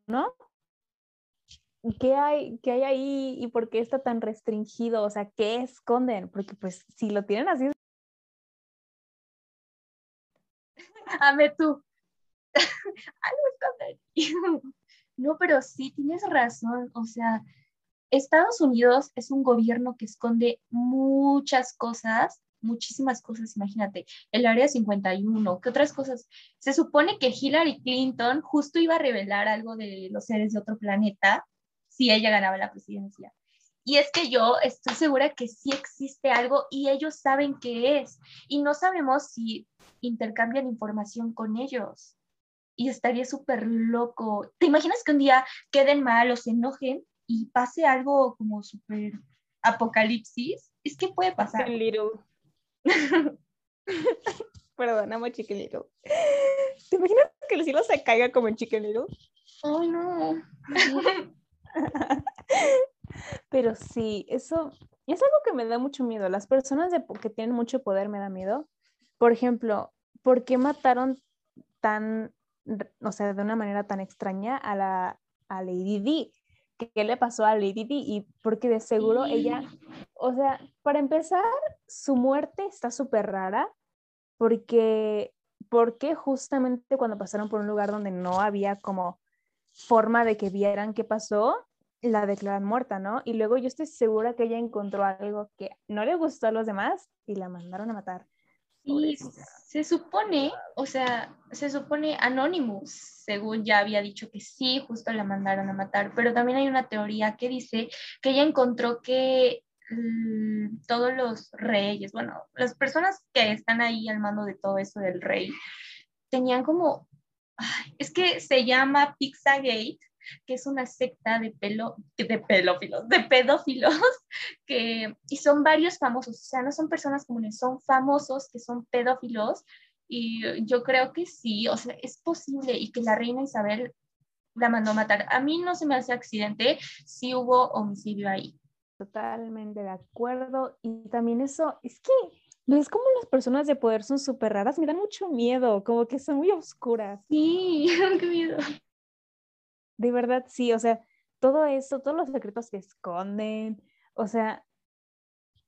[SPEAKER 2] ¿qué hay, ¿qué hay ahí y por qué está tan restringido? O sea, ¿qué esconden? Porque pues si lo tienen así...
[SPEAKER 1] Ame [LAUGHS] tú. [LAUGHS] Algo esconden. [LAUGHS] no, pero sí, tienes razón. O sea, Estados Unidos es un gobierno que esconde muchas cosas, muchísimas cosas, imagínate, el Área 51, ¿qué otras cosas? Se supone que Hillary Clinton justo iba a revelar algo de los seres de otro planeta si ella ganaba la presidencia. Y es que yo estoy segura que sí existe algo y ellos saben qué es. Y no sabemos si intercambian información con ellos. Y estaría súper loco. ¿Te imaginas que un día queden mal o se enojen y pase algo como súper apocalipsis, es que puede pasar.
[SPEAKER 2] Chicken Little. [LAUGHS] Perdón, amo Chicken Little. ¿Te imaginas que el cielo se caiga como en Chicken Little?
[SPEAKER 1] Ay, no. [LAUGHS]
[SPEAKER 2] Pero sí, eso es algo que me da mucho miedo. Las personas de, que tienen mucho poder me da miedo. Por ejemplo, ¿por qué mataron tan, o sea, de una manera tan extraña a la a Lady D? Qué le pasó a Lady Di y porque de seguro ella, o sea, para empezar, su muerte está súper rara porque, porque justamente cuando pasaron por un lugar donde no había como forma de que vieran qué pasó, la declaran muerta, ¿no? Y luego yo estoy segura que ella encontró algo que no le gustó a los demás y la mandaron a matar.
[SPEAKER 1] Y se supone, o sea, se supone Anonymous, según ya había dicho que sí, justo la mandaron a matar, pero también hay una teoría que dice que ella encontró que mm, todos los reyes, bueno, las personas que están ahí al mando de todo eso del rey, tenían como, es que se llama Pizzagate, que es una secta de, pelo, de pelófilos, de pedófilos, [LAUGHS] que, y son varios famosos, o sea, no son personas comunes, son famosos que son pedófilos, y yo creo que sí, o sea, es posible y que la reina Isabel la mandó a matar. A mí no se me hace accidente, sí hubo homicidio ahí.
[SPEAKER 2] Totalmente de acuerdo. Y también eso, es que ¿Ves cómo las personas de poder son súper raras? Me dan mucho miedo, como que son muy oscuras.
[SPEAKER 1] Sí, [LAUGHS] qué miedo
[SPEAKER 2] de verdad sí, o sea, todo eso, todos los secretos que esconden, o sea,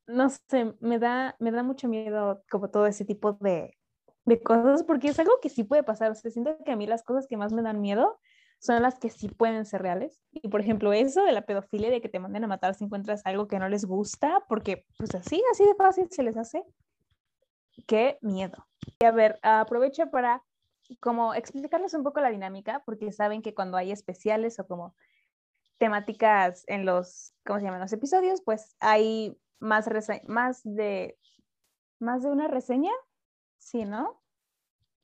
[SPEAKER 2] no sé, me da, me da mucho miedo como todo ese tipo de, de cosas, porque es algo que sí puede pasar, o sea, siento que a mí las cosas que más me dan miedo son las que sí pueden ser reales. Y por ejemplo, eso de la pedofilia, de que te manden a matar si encuentras algo que no les gusta, porque pues así, así de fácil se les hace. Qué miedo. Y a ver, aprovecho para como explicarles un poco la dinámica, porque saben que cuando hay especiales o como temáticas en los, ¿cómo se llaman? Los episodios, pues hay más, más de más de una reseña, ¿sí, no?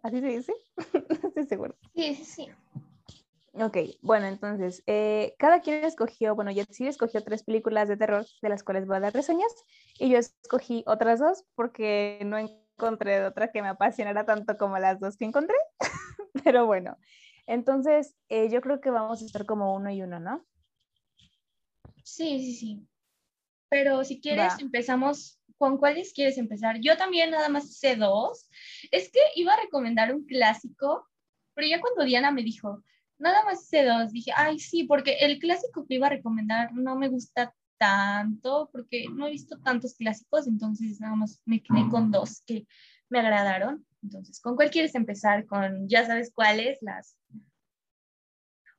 [SPEAKER 2] ¿Así se dice? [LAUGHS] Estoy seguro.
[SPEAKER 1] Sí, sí, sí.
[SPEAKER 2] Ok, bueno, entonces, eh, cada quien escogió, bueno, sí escogió tres películas de terror de las cuales voy a dar reseñas y yo escogí otras dos porque no encontré otra que me apasionara tanto como las dos que encontré. [LAUGHS] Pero bueno, entonces eh, yo creo que vamos a estar como uno y uno, ¿no?
[SPEAKER 1] Sí, sí, sí. pero si quieres empezamos con cuáles quieres empezar. Yo también nada más sé dos. Es que iba a recomendar un clásico, pero ya cuando Diana me dijo, nada más sé dos, dije, ay, sí, porque el clásico que iba a recomendar no me gusta tanto, porque no he visto tantos clásicos, entonces nada más me quedé con dos que me agradaron. Entonces, ¿con cuál quieres empezar? Con, ya sabes cuáles, las...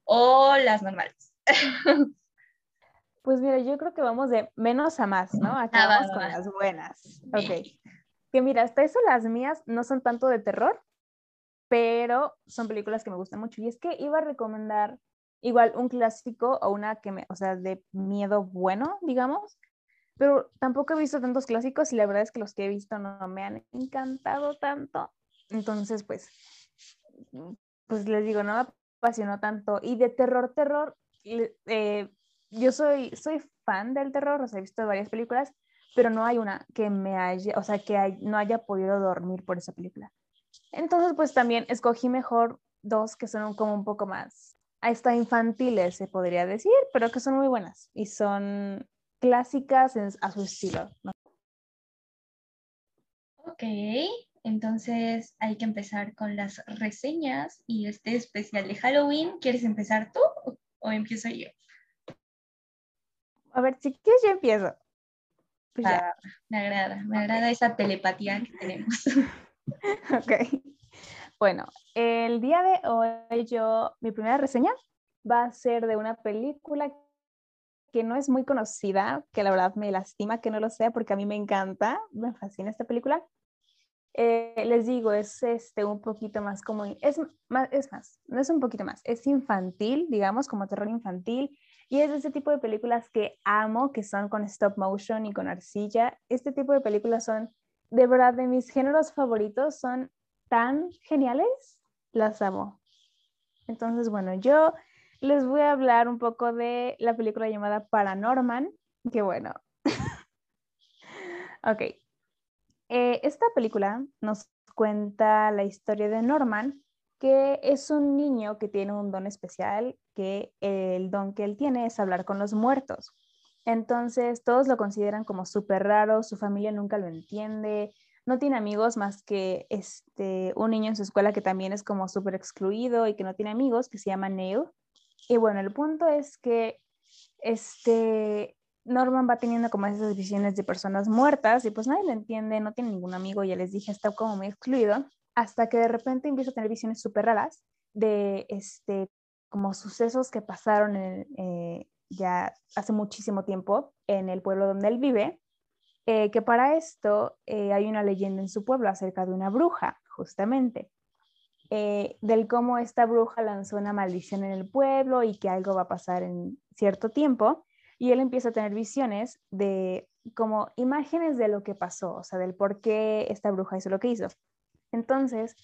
[SPEAKER 1] O las normales. [LAUGHS]
[SPEAKER 2] Pues mira, yo creo que vamos de menos a más, ¿no? Acabamos ah, con las buenas. Ok. Que mira, hasta eso las mías no son tanto de terror, pero son películas que me gustan mucho. Y es que iba a recomendar igual un clásico o una que me, o sea, de miedo bueno, digamos, pero tampoco he visto tantos clásicos y la verdad es que los que he visto no me han encantado tanto. Entonces, pues, pues les digo, no me apasionó tanto. Y de terror, terror, eh, yo soy, soy fan del terror, o sea, he visto varias películas, pero no hay una que me haya, o sea, que no haya podido dormir por esa película. Entonces, pues también escogí mejor dos que son como un poco más, hasta infantiles se podría decir, pero que son muy buenas y son clásicas a su estilo.
[SPEAKER 1] Ok, entonces hay que empezar con las reseñas y este especial de Halloween. ¿Quieres empezar tú o empiezo yo?
[SPEAKER 2] A ver, si quieres yo empiezo.
[SPEAKER 1] Pues ah, me agrada, me agrada esa telepatía que tenemos. [LAUGHS]
[SPEAKER 2] ok. Bueno, el día de hoy yo, mi primera reseña va a ser de una película que no es muy conocida, que la verdad me lastima que no lo sea porque a mí me encanta, me fascina esta película. Eh, les digo, es este, un poquito más como, es más, es más, no es un poquito más, es infantil, digamos, como terror infantil, y es de ese tipo de películas que amo, que son con stop motion y con arcilla. Este tipo de películas son, de verdad, de mis géneros favoritos, son tan geniales, las amo. Entonces, bueno, yo les voy a hablar un poco de la película llamada Paranorman, que bueno. [LAUGHS] ok. Eh, esta película nos cuenta la historia de Norman, que es un niño que tiene un don especial, que el don que él tiene es hablar con los muertos. Entonces todos lo consideran como súper raro, su familia nunca lo entiende, no tiene amigos más que este, un niño en su escuela que también es como súper excluido y que no tiene amigos, que se llama Neil. Y bueno, el punto es que este, Norman va teniendo como esas visiones de personas muertas y pues nadie lo entiende, no tiene ningún amigo, ya les dije, está como muy excluido hasta que de repente empieza a tener visiones súper raras de este, como sucesos que pasaron eh, ya hace muchísimo tiempo en el pueblo donde él vive, eh, que para esto eh, hay una leyenda en su pueblo acerca de una bruja, justamente, del cómo esta bruja lanzó una maldición en el pueblo y que algo va a pasar en cierto tiempo, y él empieza a tener visiones de como imágenes de lo que pasó, o sea, del por qué esta bruja hizo lo que hizo. Entonces,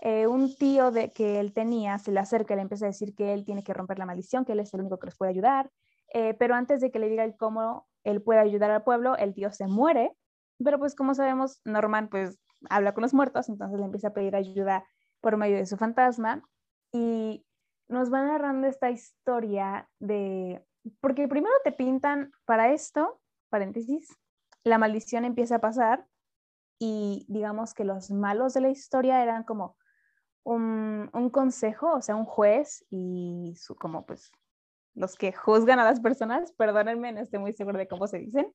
[SPEAKER 2] eh, un tío de, que él tenía se le acerca y le empieza a decir que él tiene que romper la maldición, que él es el único que les puede ayudar. Eh, pero antes de que le diga el cómo él puede ayudar al pueblo, el tío se muere. Pero pues como sabemos, Norman pues habla con los muertos, entonces le empieza a pedir ayuda por medio de su fantasma. Y nos va narrando esta historia de, porque primero te pintan para esto, paréntesis, la maldición empieza a pasar y digamos que los malos de la historia eran como un, consejo, o sea, un juez y su, como pues los que juzgan a las personas, perdónenme, no estoy muy seguro de cómo se dicen.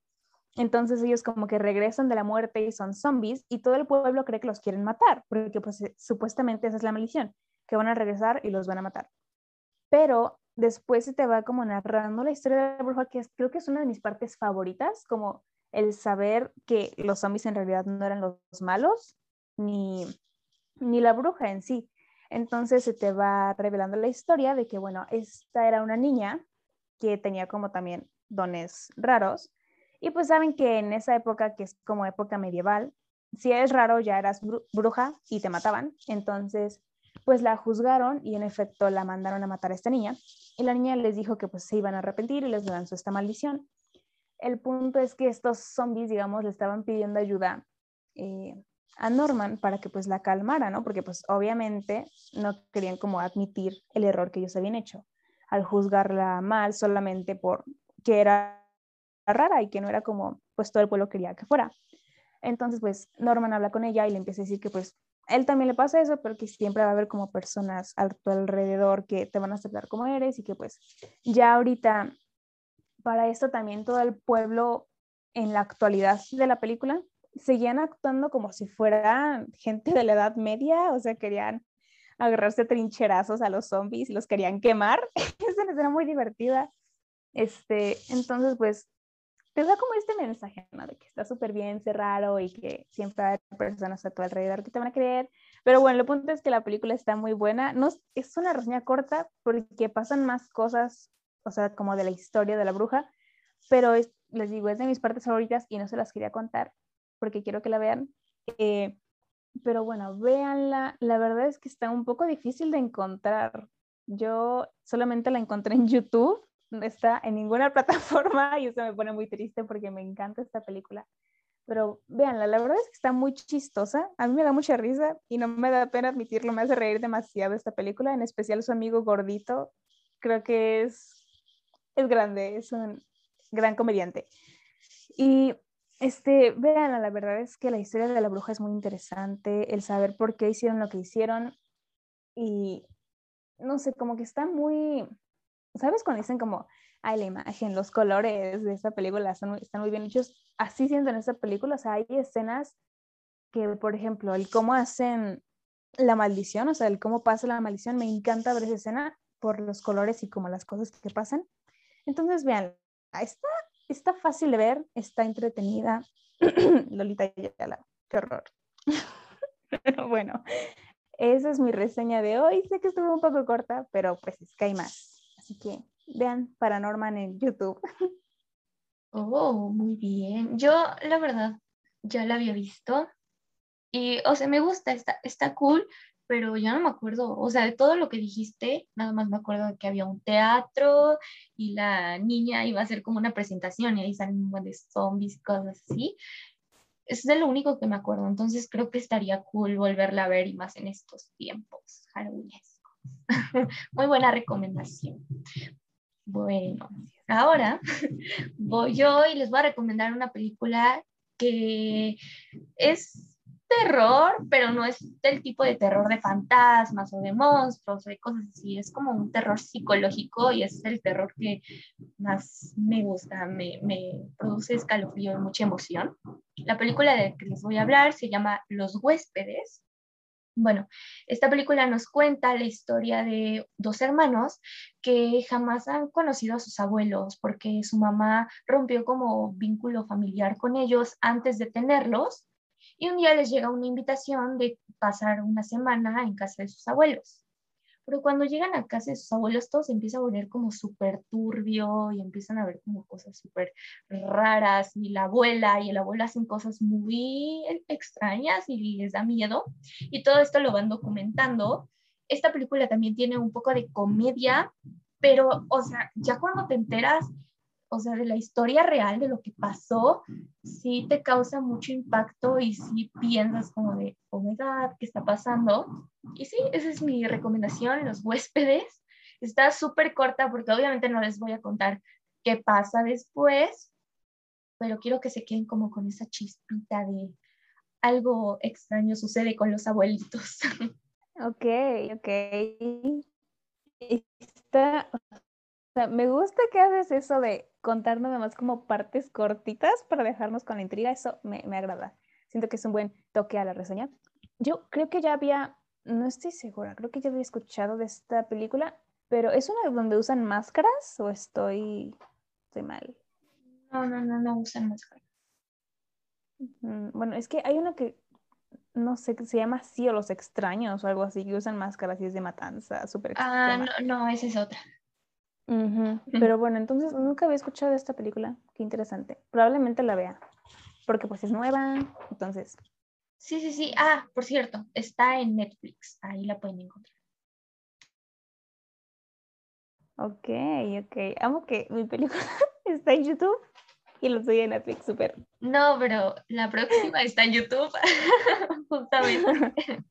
[SPEAKER 2] Entonces ellos como que regresan de la muerte y son zombies y todo el pueblo cree que los quieren matar, porque pues eh, supuestamente esa es la maldición, que van a regresar y los van a matar. Pero después se te va como narrando la historia de la bruja, que creo que es una de mis partes favoritas, como el saber que los zombies en realidad no eran los malos, ni, ni la bruja en sí. Entonces se te va revelando la historia de que, bueno, esta era una niña que tenía como también dones raros. Y pues saben que en esa época, que es como época medieval, si eres raro ya eras bruja y te mataban. Entonces, pues la juzgaron y en efecto la mandaron a matar a esta niña. Y la niña les dijo que pues se iban a arrepentir y les lanzó esta maldición el punto es que estos zombies, digamos, le estaban pidiendo ayuda eh, a Norman para que pues la calmara, ¿no? Porque pues obviamente no querían como admitir el error que ellos habían hecho al juzgarla mal solamente por que era rara y que no era como pues todo el pueblo quería que fuera. Entonces pues Norman habla con ella y le empieza a decir que pues él también le pasa eso, pero que siempre va a haber como personas a tu alrededor que te van a aceptar como eres y que pues ya ahorita para esto también todo el pueblo en la actualidad de la película seguían actuando como si fueran gente de la Edad Media, o sea, querían agarrarse trincherazos a los zombies y los querían quemar. [LAUGHS] es una muy divertida. Este, entonces, pues, te da como este mensaje, ¿no? De que está súper bien, ser raro y que siempre hay personas a tu alrededor que te van a creer. Pero bueno, lo punto es que la película está muy buena. No, es una reseña corta porque pasan más cosas, o sea, como de la historia de la bruja, pero les digo, es de mis partes favoritas y no se las quería contar porque quiero que la vean. Eh, pero bueno, véanla. La verdad es que está un poco difícil de encontrar. Yo solamente la encontré en YouTube, no está en ninguna [LAUGHS] plataforma y eso me pone muy triste porque me encanta esta película. Pero véanla, la verdad es que está muy chistosa. A mí me da mucha risa y no me da pena admitirlo, me hace reír demasiado esta película, en especial su amigo gordito. Creo que es, es grande, es un gran comediante. Y este, vean, la verdad es que la historia de la bruja es muy interesante, el saber por qué hicieron lo que hicieron y no sé, como que está muy, ¿sabes cuando dicen como, ay, la imagen, los colores de esta película están, están muy bien hechos? Así siento en esta película, o sea, hay escenas que, por ejemplo, el cómo hacen la maldición, o sea, el cómo pasa la maldición, me encanta ver esa escena por los colores y como las cosas que pasan. Entonces, vean, está está fácil de ver, está entretenida. [CLEARS THROAT] Lolita Yala, qué horror. [LAUGHS] bueno, esa es mi reseña de hoy. Sé que estuvo un poco corta, pero pues es que hay más. Así que vean Paranorman en YouTube. [LAUGHS]
[SPEAKER 1] oh, muy bien. Yo, la verdad, ya la había visto. Y, o sea, me gusta, está, está cool, pero ya no me acuerdo, o sea, de todo lo que dijiste, nada más me acuerdo de que había un teatro y la niña iba a hacer como una presentación y ahí salen un montón de zombies y cosas así. Es de lo único que me acuerdo, entonces creo que estaría cool volverla a ver y más en estos tiempos halloweenescos. [LAUGHS] Muy buena recomendación. Bueno, ahora [LAUGHS] voy yo y les voy a recomendar una película que es terror, pero no es del tipo de terror de fantasmas o de monstruos o de cosas así, es como un terror psicológico y es el terror que más me gusta, me, produce escalofrío y mucha emoción. La película de la que les voy a hablar se llama Los huéspedes. Bueno, esta película nos cuenta la historia de dos hermanos que jamás han conocido a sus abuelos porque su mamá rompió como vínculo familiar con ellos antes de tenerlos y un día les llega una invitación de pasar una semana en casa de sus abuelos. Pero cuando llegan a casa de sus abuelos, todo se empieza a volver como súper turbio y empiezan a ver como cosas súper raras. Y la abuela y el abuelo hacen cosas muy extrañas y les da miedo. Y todo esto lo van documentando. Esta película también tiene un poco de comedia, pero, o sea, ya cuando te enteras o sea, de la historia real de lo que pasó, sí te causa mucho impacto y sí piensas como de, oh my God, ¿qué está pasando? Y sí, esa es mi recomendación, Los huéspedes. Está súper corta porque obviamente no les voy a contar qué pasa después, pero quiero que se queden como con esa chispita de algo extraño sucede con los abuelitos.
[SPEAKER 2] Ok, ok. Está, me gusta que haces eso de contar nada más como partes cortitas para dejarnos con la intriga. Eso me, me agrada. Siento que es un buen toque a la reseña. Yo creo que ya había, no estoy segura, creo que ya había escuchado de esta película, pero ¿es una donde usan máscaras o estoy, estoy mal?
[SPEAKER 1] No, no, no, no usan máscaras.
[SPEAKER 2] Bueno, es que hay una que no sé, se llama así o los extraños o algo así, que usan máscaras y es de matanza, súper
[SPEAKER 1] Ah, no, no, esa es otra.
[SPEAKER 2] Pero bueno, entonces nunca había escuchado de esta película. Qué interesante. Probablemente la vea. Porque pues es nueva. Entonces.
[SPEAKER 1] Sí, sí, sí. Ah, por cierto, está en Netflix. Ahí la pueden encontrar.
[SPEAKER 2] Ok, ok. Amo que mi película [LAUGHS] está en YouTube y lo estoy en Netflix, súper.
[SPEAKER 1] No, pero la próxima está en YouTube. [LAUGHS] [LAUGHS] Justamente.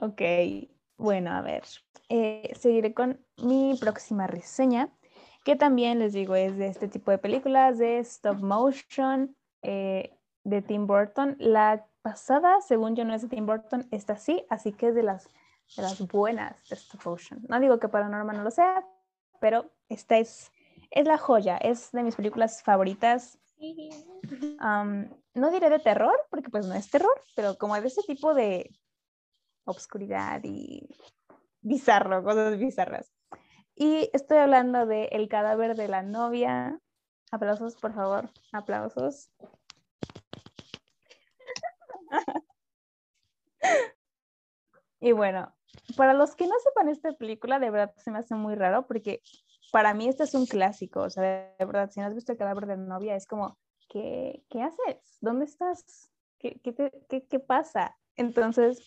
[SPEAKER 2] ok. Bueno, a ver, eh, seguiré con mi próxima reseña, que también les digo es de este tipo de películas de stop motion eh, de Tim Burton. La pasada, según yo, no es de Tim Burton, esta sí, así que es de las, de las buenas de stop motion. No digo que Paranormal no lo sea, pero esta es, es la joya, es de mis películas favoritas. no diré de terror, porque pues no es terror, pero como de ese tipo de obscuridad y bizarro, cosas bizarras. Y estoy hablando de El cadáver de la novia. Aplausos, por favor. Aplausos. [LAUGHS] y bueno, para los que no sepan esta película, de verdad se me hace muy raro porque para mí este es un clásico. O sea, de verdad, si no has visto El cadáver de la novia, es como, ¿qué, qué haces? ¿Dónde estás? ¿Qué, qué, qué, qué pasa? Entonces,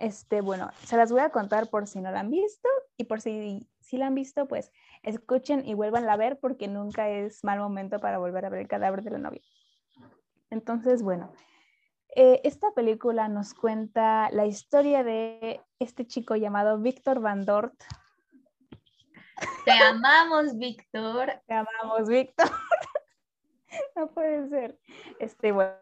[SPEAKER 2] este, bueno, se las voy a contar por si no la han visto y por si, si la han visto, pues escuchen y vuelvan a ver porque nunca es mal momento para volver a ver el cadáver de la novia. Entonces, bueno, eh, esta película nos cuenta la historia de este chico llamado Víctor Van Dort.
[SPEAKER 1] Te amamos, Víctor. [LAUGHS]
[SPEAKER 2] Te amamos, Víctor. [LAUGHS] no puede ser. Este, bueno,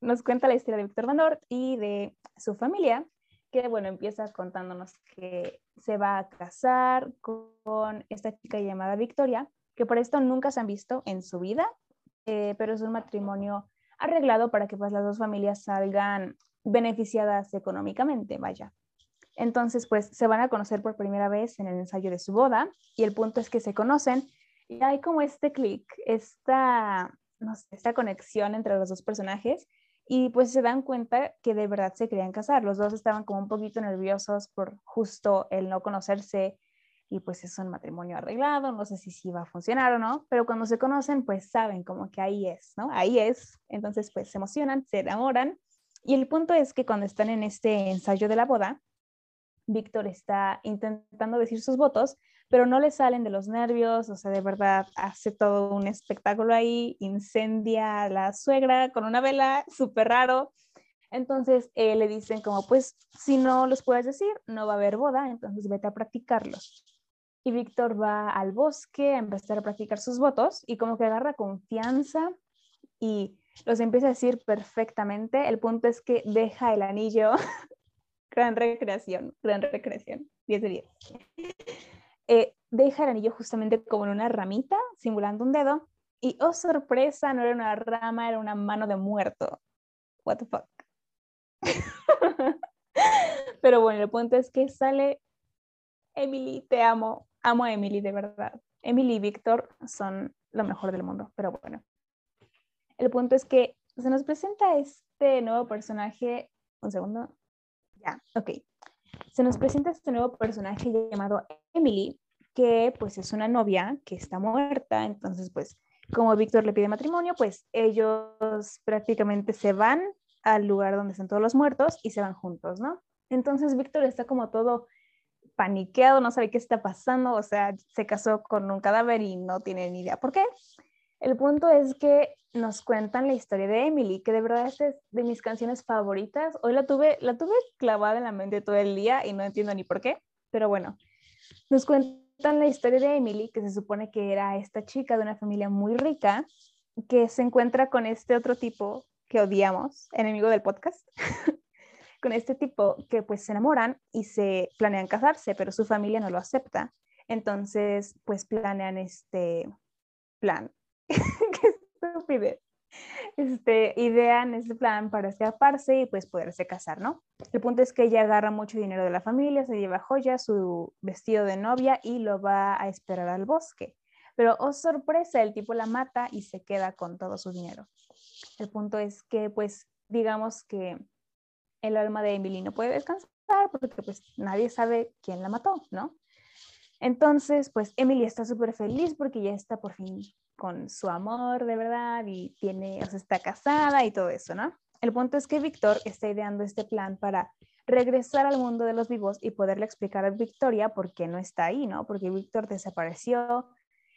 [SPEAKER 2] nos cuenta la historia de Víctor Van Dort y de su familia, que bueno, empieza contándonos que se va a casar con esta chica llamada Victoria, que por esto nunca se han visto en su vida, eh, pero es un matrimonio arreglado para que pues las dos familias salgan beneficiadas económicamente, vaya. Entonces, pues se van a conocer por primera vez en el ensayo de su boda y el punto es que se conocen y hay como este clic, esta, esta conexión entre los dos personajes y pues se dan cuenta que de verdad se querían casar. Los dos estaban como un poquito nerviosos por justo el no conocerse y pues es un matrimonio arreglado, no sé si sí va a funcionar o no, pero cuando se conocen pues saben como que ahí es, ¿no? Ahí es, entonces pues se emocionan, se enamoran y el punto es que cuando están en este ensayo de la boda, Víctor está intentando decir sus votos, pero no le salen de los nervios, o sea, de verdad hace todo un espectáculo ahí, incendia a la suegra con una vela, súper raro. Entonces eh, le dicen como, pues si no los puedes decir, no va a haber boda, entonces vete a practicarlos. Y Víctor va al bosque a empezar a practicar sus votos y como que agarra confianza y los empieza a decir perfectamente. El punto es que deja el anillo. [LAUGHS] gran recreación, gran recreación, 10 de 10. Eh, deja el anillo justamente como en una ramita, simulando un dedo, y oh sorpresa, no era una rama, era una mano de muerto. What the fuck. [LAUGHS] Pero bueno, el punto es que sale Emily, te amo, amo a Emily de verdad. Emily y Víctor son lo mejor del mundo, pero bueno. El punto es que se nos presenta este nuevo personaje, un segundo, ya, ok se nos presenta este nuevo personaje llamado Emily, que pues es una novia que está muerta, entonces pues como Víctor le pide matrimonio, pues ellos prácticamente se van al lugar donde están todos los muertos y se van juntos, ¿no? Entonces Víctor está como todo paniqueado, no sabe qué está pasando, o sea, se casó con un cadáver y no tiene ni idea por qué. El punto es que nos cuentan la historia de Emily, que de verdad es de mis canciones favoritas. Hoy la tuve, la tuve clavada en la mente todo el día y no entiendo ni por qué, pero bueno, nos cuentan la historia de Emily, que se supone que era esta chica de una familia muy rica, que se encuentra con este otro tipo que odiamos, enemigo del podcast, [LAUGHS] con este tipo que pues se enamoran y se planean casarse, pero su familia no lo acepta. Entonces, pues planean este plan [LAUGHS] qué estupidez. Este, idean este plan para escaparse y pues poderse casar, ¿no? El punto es que ella agarra mucho dinero de la familia, se lleva joyas, su vestido de novia y lo va a esperar al bosque. Pero, oh sorpresa, el tipo la mata y se queda con todo su dinero. El punto es que, pues, digamos que el alma de Emily no puede descansar porque pues nadie sabe quién la mató, ¿no? Entonces, pues Emily está súper feliz porque ya está por fin con su amor de verdad y tiene, o sea, está casada y todo eso, ¿no? El punto es que Víctor está ideando este plan para regresar al mundo de los vivos y poderle explicar a Victoria por qué no está ahí, ¿no? Porque Víctor desapareció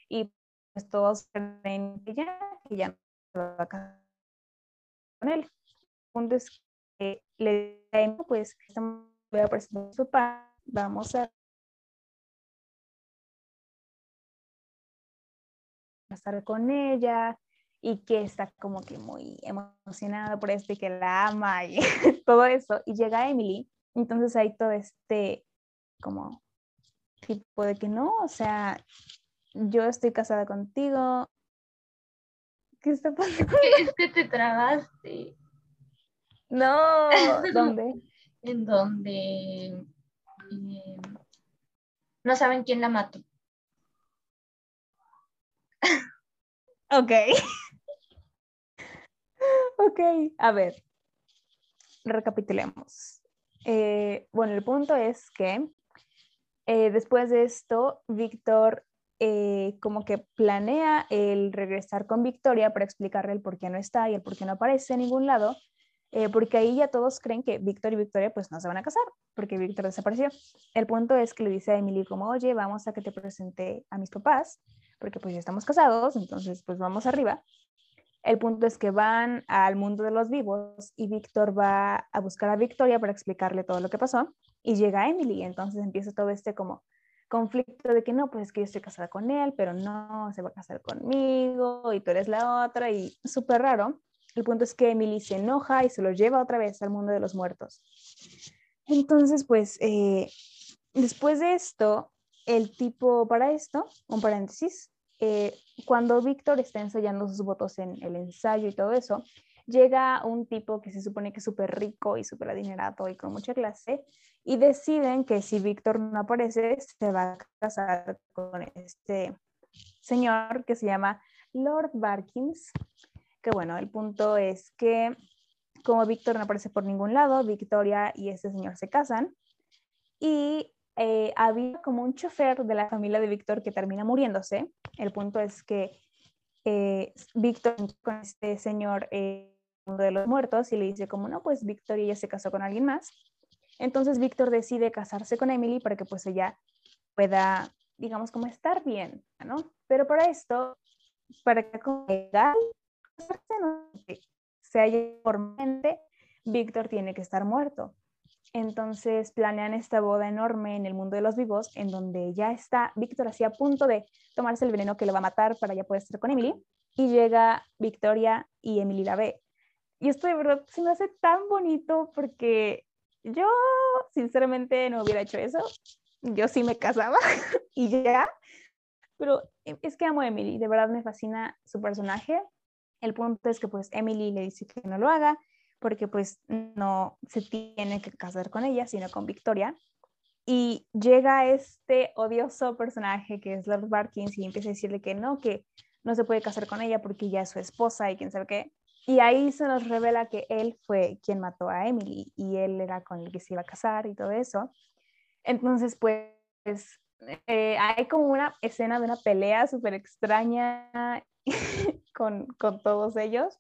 [SPEAKER 2] y pues todos creen que ya, que ya no va a casar con él. El punto es que le pues, voy a presentar su papá, vamos a estar con ella y que está como que muy emocionado por esto y que la ama y [LAUGHS] todo eso. Y llega Emily, entonces hay todo este como tipo de que no, o sea, yo estoy casada contigo. ¿Qué está pasando?
[SPEAKER 1] Es que te trabaste.
[SPEAKER 2] No, [LAUGHS] ¿dónde?
[SPEAKER 1] en donde eh, no saben quién la mató. [LAUGHS]
[SPEAKER 2] Ok. [LAUGHS] ok, a ver, recapitulemos. Eh, bueno, el punto es que eh, después de esto, Víctor eh, como que planea el regresar con Victoria para explicarle el por qué no está y el por qué no aparece en ningún lado, porque ahí ya todos creen que Víctor y Victoria pues no se van a casar, porque Víctor desapareció. El punto es que le dice a Emily como, oye, vamos a que te presente a mis papás, porque pues ya estamos casados, entonces pues vamos arriba. El punto es que van al mundo de los vivos y Víctor va a buscar a Victoria para explicarle todo lo que pasó y llega Emily. Entonces empieza todo este como conflicto de que no, pues es que yo estoy casada con él, pero no, se va a casar conmigo y tú eres la otra y súper raro. El punto es que Emily se enoja y se lo lleva otra vez al mundo de los muertos. Entonces, pues, eh, después de esto, el tipo para esto, un paréntesis, eh, cuando Víctor está ensayando sus votos en el ensayo y todo eso, llega un tipo que se supone que es súper rico y súper adinerado y con mucha clase y deciden que si Víctor no aparece, se va a casar con este señor que se llama Lord Barkins. Que bueno, el punto es que como Víctor no aparece por ningún lado, Victoria y este señor se casan y eh, había como un chofer de la familia de Víctor que termina muriéndose. El punto es que eh, Víctor con este señor eh, de los muertos y le dice como no, pues Victoria ya se casó con alguien más. Entonces Víctor decide casarse con Emily para que pues ella pueda, digamos, como estar bien, ¿no? Pero para esto, para que legal se haya formalmente, Víctor tiene que estar muerto. Entonces planean esta boda enorme en el mundo de los vivos, en donde ya está Víctor así a punto de tomarse el veneno que le va a matar para ya poder estar con Emily. Y llega Victoria y Emily la ve. Y esto de verdad se me hace tan bonito porque yo sinceramente no hubiera hecho eso. Yo sí me casaba [LAUGHS] y ya. Pero es que amo a Emily, de verdad me fascina su personaje. El punto es que pues Emily le dice que no lo haga porque pues no se tiene que casar con ella, sino con Victoria. Y llega este odioso personaje que es Lord Barkins y empieza a decirle que no, que no se puede casar con ella porque ya es su esposa y quién sabe qué. Y ahí se nos revela que él fue quien mató a Emily y él era con el que se iba a casar y todo eso. Entonces, pues, eh, hay como una escena de una pelea súper extraña [LAUGHS] con, con todos ellos.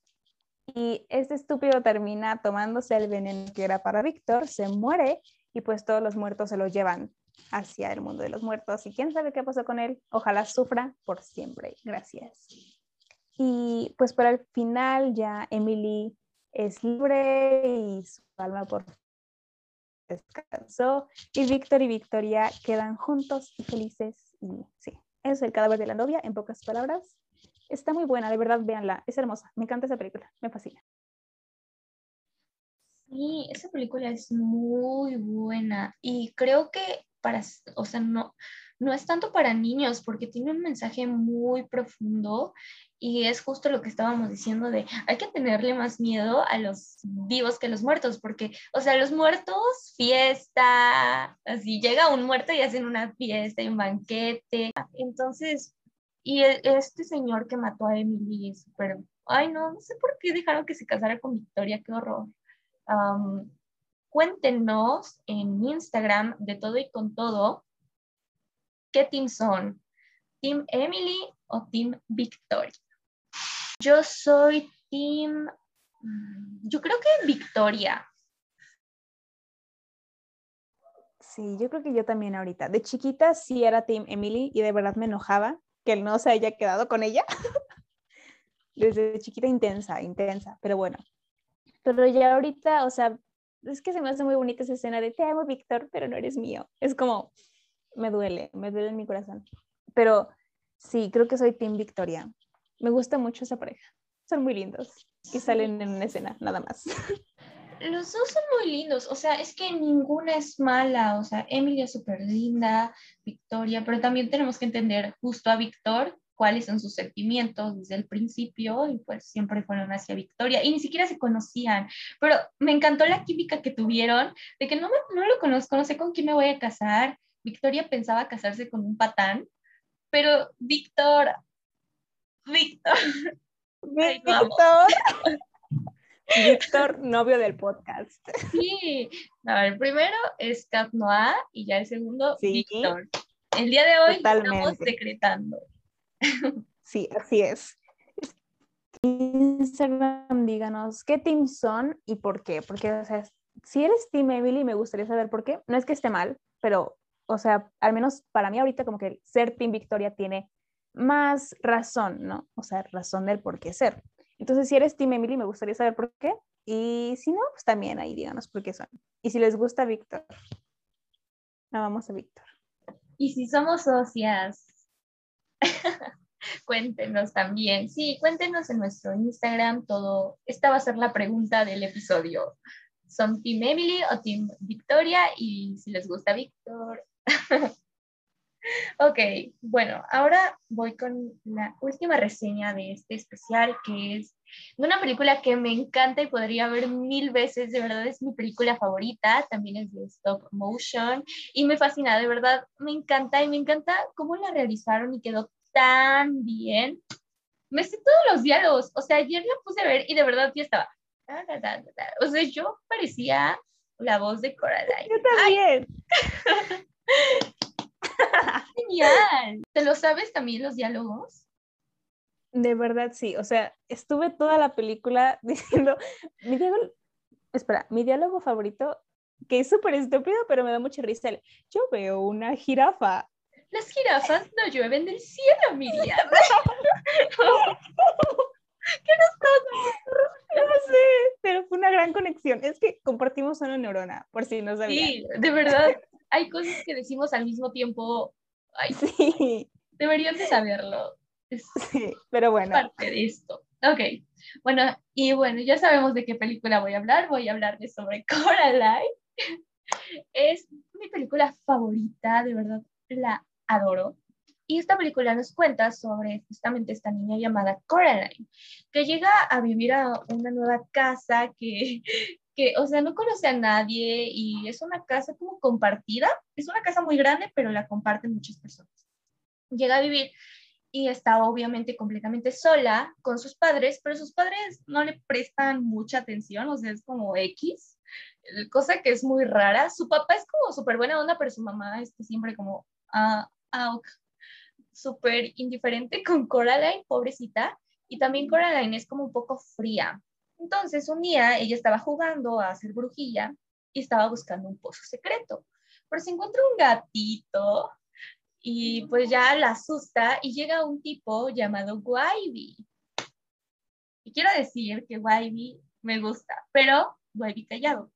[SPEAKER 2] Y este estúpido termina tomándose el veneno que era para Víctor, se muere y pues todos los muertos se lo llevan hacia el mundo de los muertos. Y quién sabe qué pasó con él. Ojalá sufra por siempre. Gracias. Y pues para el final ya Emily es libre y su alma por descansó. Y Víctor y Victoria quedan juntos y felices. Y sí, es el cadáver de la novia, en pocas palabras. Está muy buena, de verdad, véanla. Es hermosa. Me encanta esa película. Me fascina.
[SPEAKER 1] Sí, esa película es muy buena. Y creo que para, o sea, no, no es tanto para niños porque tiene un mensaje muy profundo y es justo lo que estábamos diciendo de hay que tenerle más miedo a los vivos que a los muertos porque, o sea, los muertos, fiesta, así llega un muerto y hacen una fiesta y un banquete. Entonces, y e, este señor que mató a Emily es súper, ay no, no sé por qué dejaron que se casara con Victoria, qué horror. cuéntenos en Instagram de todo y con todo qué team son, Team Emily o Team Victoria. Yo soy Team, yo creo que Victoria.
[SPEAKER 2] Sí, yo creo que yo también ahorita. De chiquita sí era Team Emily y de verdad me enojaba que él no se haya quedado con ella. [LAUGHS] Desde chiquita intensa, intensa, pero bueno. Pero ya ahorita, o sea, es que se me hace muy bonita esa escena de te amo, Víctor, pero no eres mío. Es como, me duele, me duele en mi corazón. Pero sí, creo que soy Team Victoria. me gusta mucho esa pareja. Son muy lindos y salen en una escena, nada más. [LAUGHS]
[SPEAKER 1] Los dos son muy lindos, o sea, es que ninguna es mala, o sea, Emilia es súper linda, Victoria, pero también tenemos que entender justo a Víctor cuáles son sus sentimientos desde el principio y pues siempre fueron hacia Victoria y ni siquiera se conocían, pero me encantó la química que tuvieron de que no, no lo conozco, no sé con quién me voy a casar. Victoria pensaba casarse con un patán, pero Víctor, Víctor,
[SPEAKER 2] Víctor. Víctor, novio del podcast.
[SPEAKER 1] Sí, a ver, primero es Cat Noir y ya el segundo, Víctor. El día de hoy estamos decretando.
[SPEAKER 2] Sí, así es. Instagram, díganos qué team son y por qué. Porque, o sea, si eres Team Emily, me gustaría saber por qué. No es que esté mal, pero, o sea, al menos para mí ahorita como que ser Team Victoria tiene más razón, ¿no? O sea, razón del por qué ser. Entonces, si eres Team Emily, me gustaría saber por qué. Y si no, pues también ahí díganos por qué son. Y si les gusta Víctor, vamos a Víctor.
[SPEAKER 1] Y si somos socias, [LAUGHS] cuéntenos también. Sí, cuéntenos en nuestro Instagram todo. Esta va a ser la pregunta del episodio. ¿Son Team Emily o Team Victoria? Y si les gusta Víctor. [LAUGHS] Ok, bueno, ahora voy con la última reseña de este especial, que es de una película que me encanta y podría ver mil veces, de verdad es mi película favorita, también es de stop motion y me fascina, de verdad me encanta y me encanta cómo la realizaron y quedó tan bien. Me sé todos los diálogos, o sea, ayer la puse a ver y de verdad ya estaba. O sea, yo parecía la voz de Coraline.
[SPEAKER 2] Yo también. [LAUGHS] [LAUGHS]
[SPEAKER 1] Genial. ¿Te lo sabes también los diálogos?
[SPEAKER 2] De verdad, sí. O sea, estuve toda la película [LAUGHS] diciendo, mi diálogo, espera, mi diálogo favorito, que es súper estúpido, pero me da mucha risa. Yo veo una jirafa.
[SPEAKER 1] Las jirafas no llueven del cielo, Miriam. [LAUGHS]
[SPEAKER 2] ¿Qué nos pasa? No sé, pero fue una gran conexión. Es que compartimos una neurona, por si no sabían.
[SPEAKER 1] Sí, de verdad hay cosas que decimos al mismo tiempo. Ay, sí. Deberían de saberlo.
[SPEAKER 2] sí, pero bueno.
[SPEAKER 1] Parte de esto. Ok, bueno, y bueno, ya sabemos de qué película voy a hablar. Voy a hablar de sobre [LAUGHS] Coraline. Es mi película favorita, de verdad, la adoro. Y esta película nos cuenta sobre justamente esta niña llamada Coraline, que llega a vivir a una nueva casa que que, o sea, no conoce a nadie y es una casa como compartida. Es una casa muy grande, pero la comparten muchas personas. Llega a vivir y está obviamente completamente sola con sus padres, pero sus padres no le prestan mucha atención, o sea, es como X, cosa que es muy rara. Su papá es como súper buena onda, pero su mamá está siempre como, ah, ah súper indiferente con Coraline, pobrecita. Y también Coraline es como un poco fría. Entonces, un día ella estaba jugando a hacer brujilla y estaba buscando un pozo secreto, pero se encuentra un gatito y pues ya la asusta y llega un tipo llamado Wybie. Y quiero decir que Wybie me gusta, pero Wybie callado.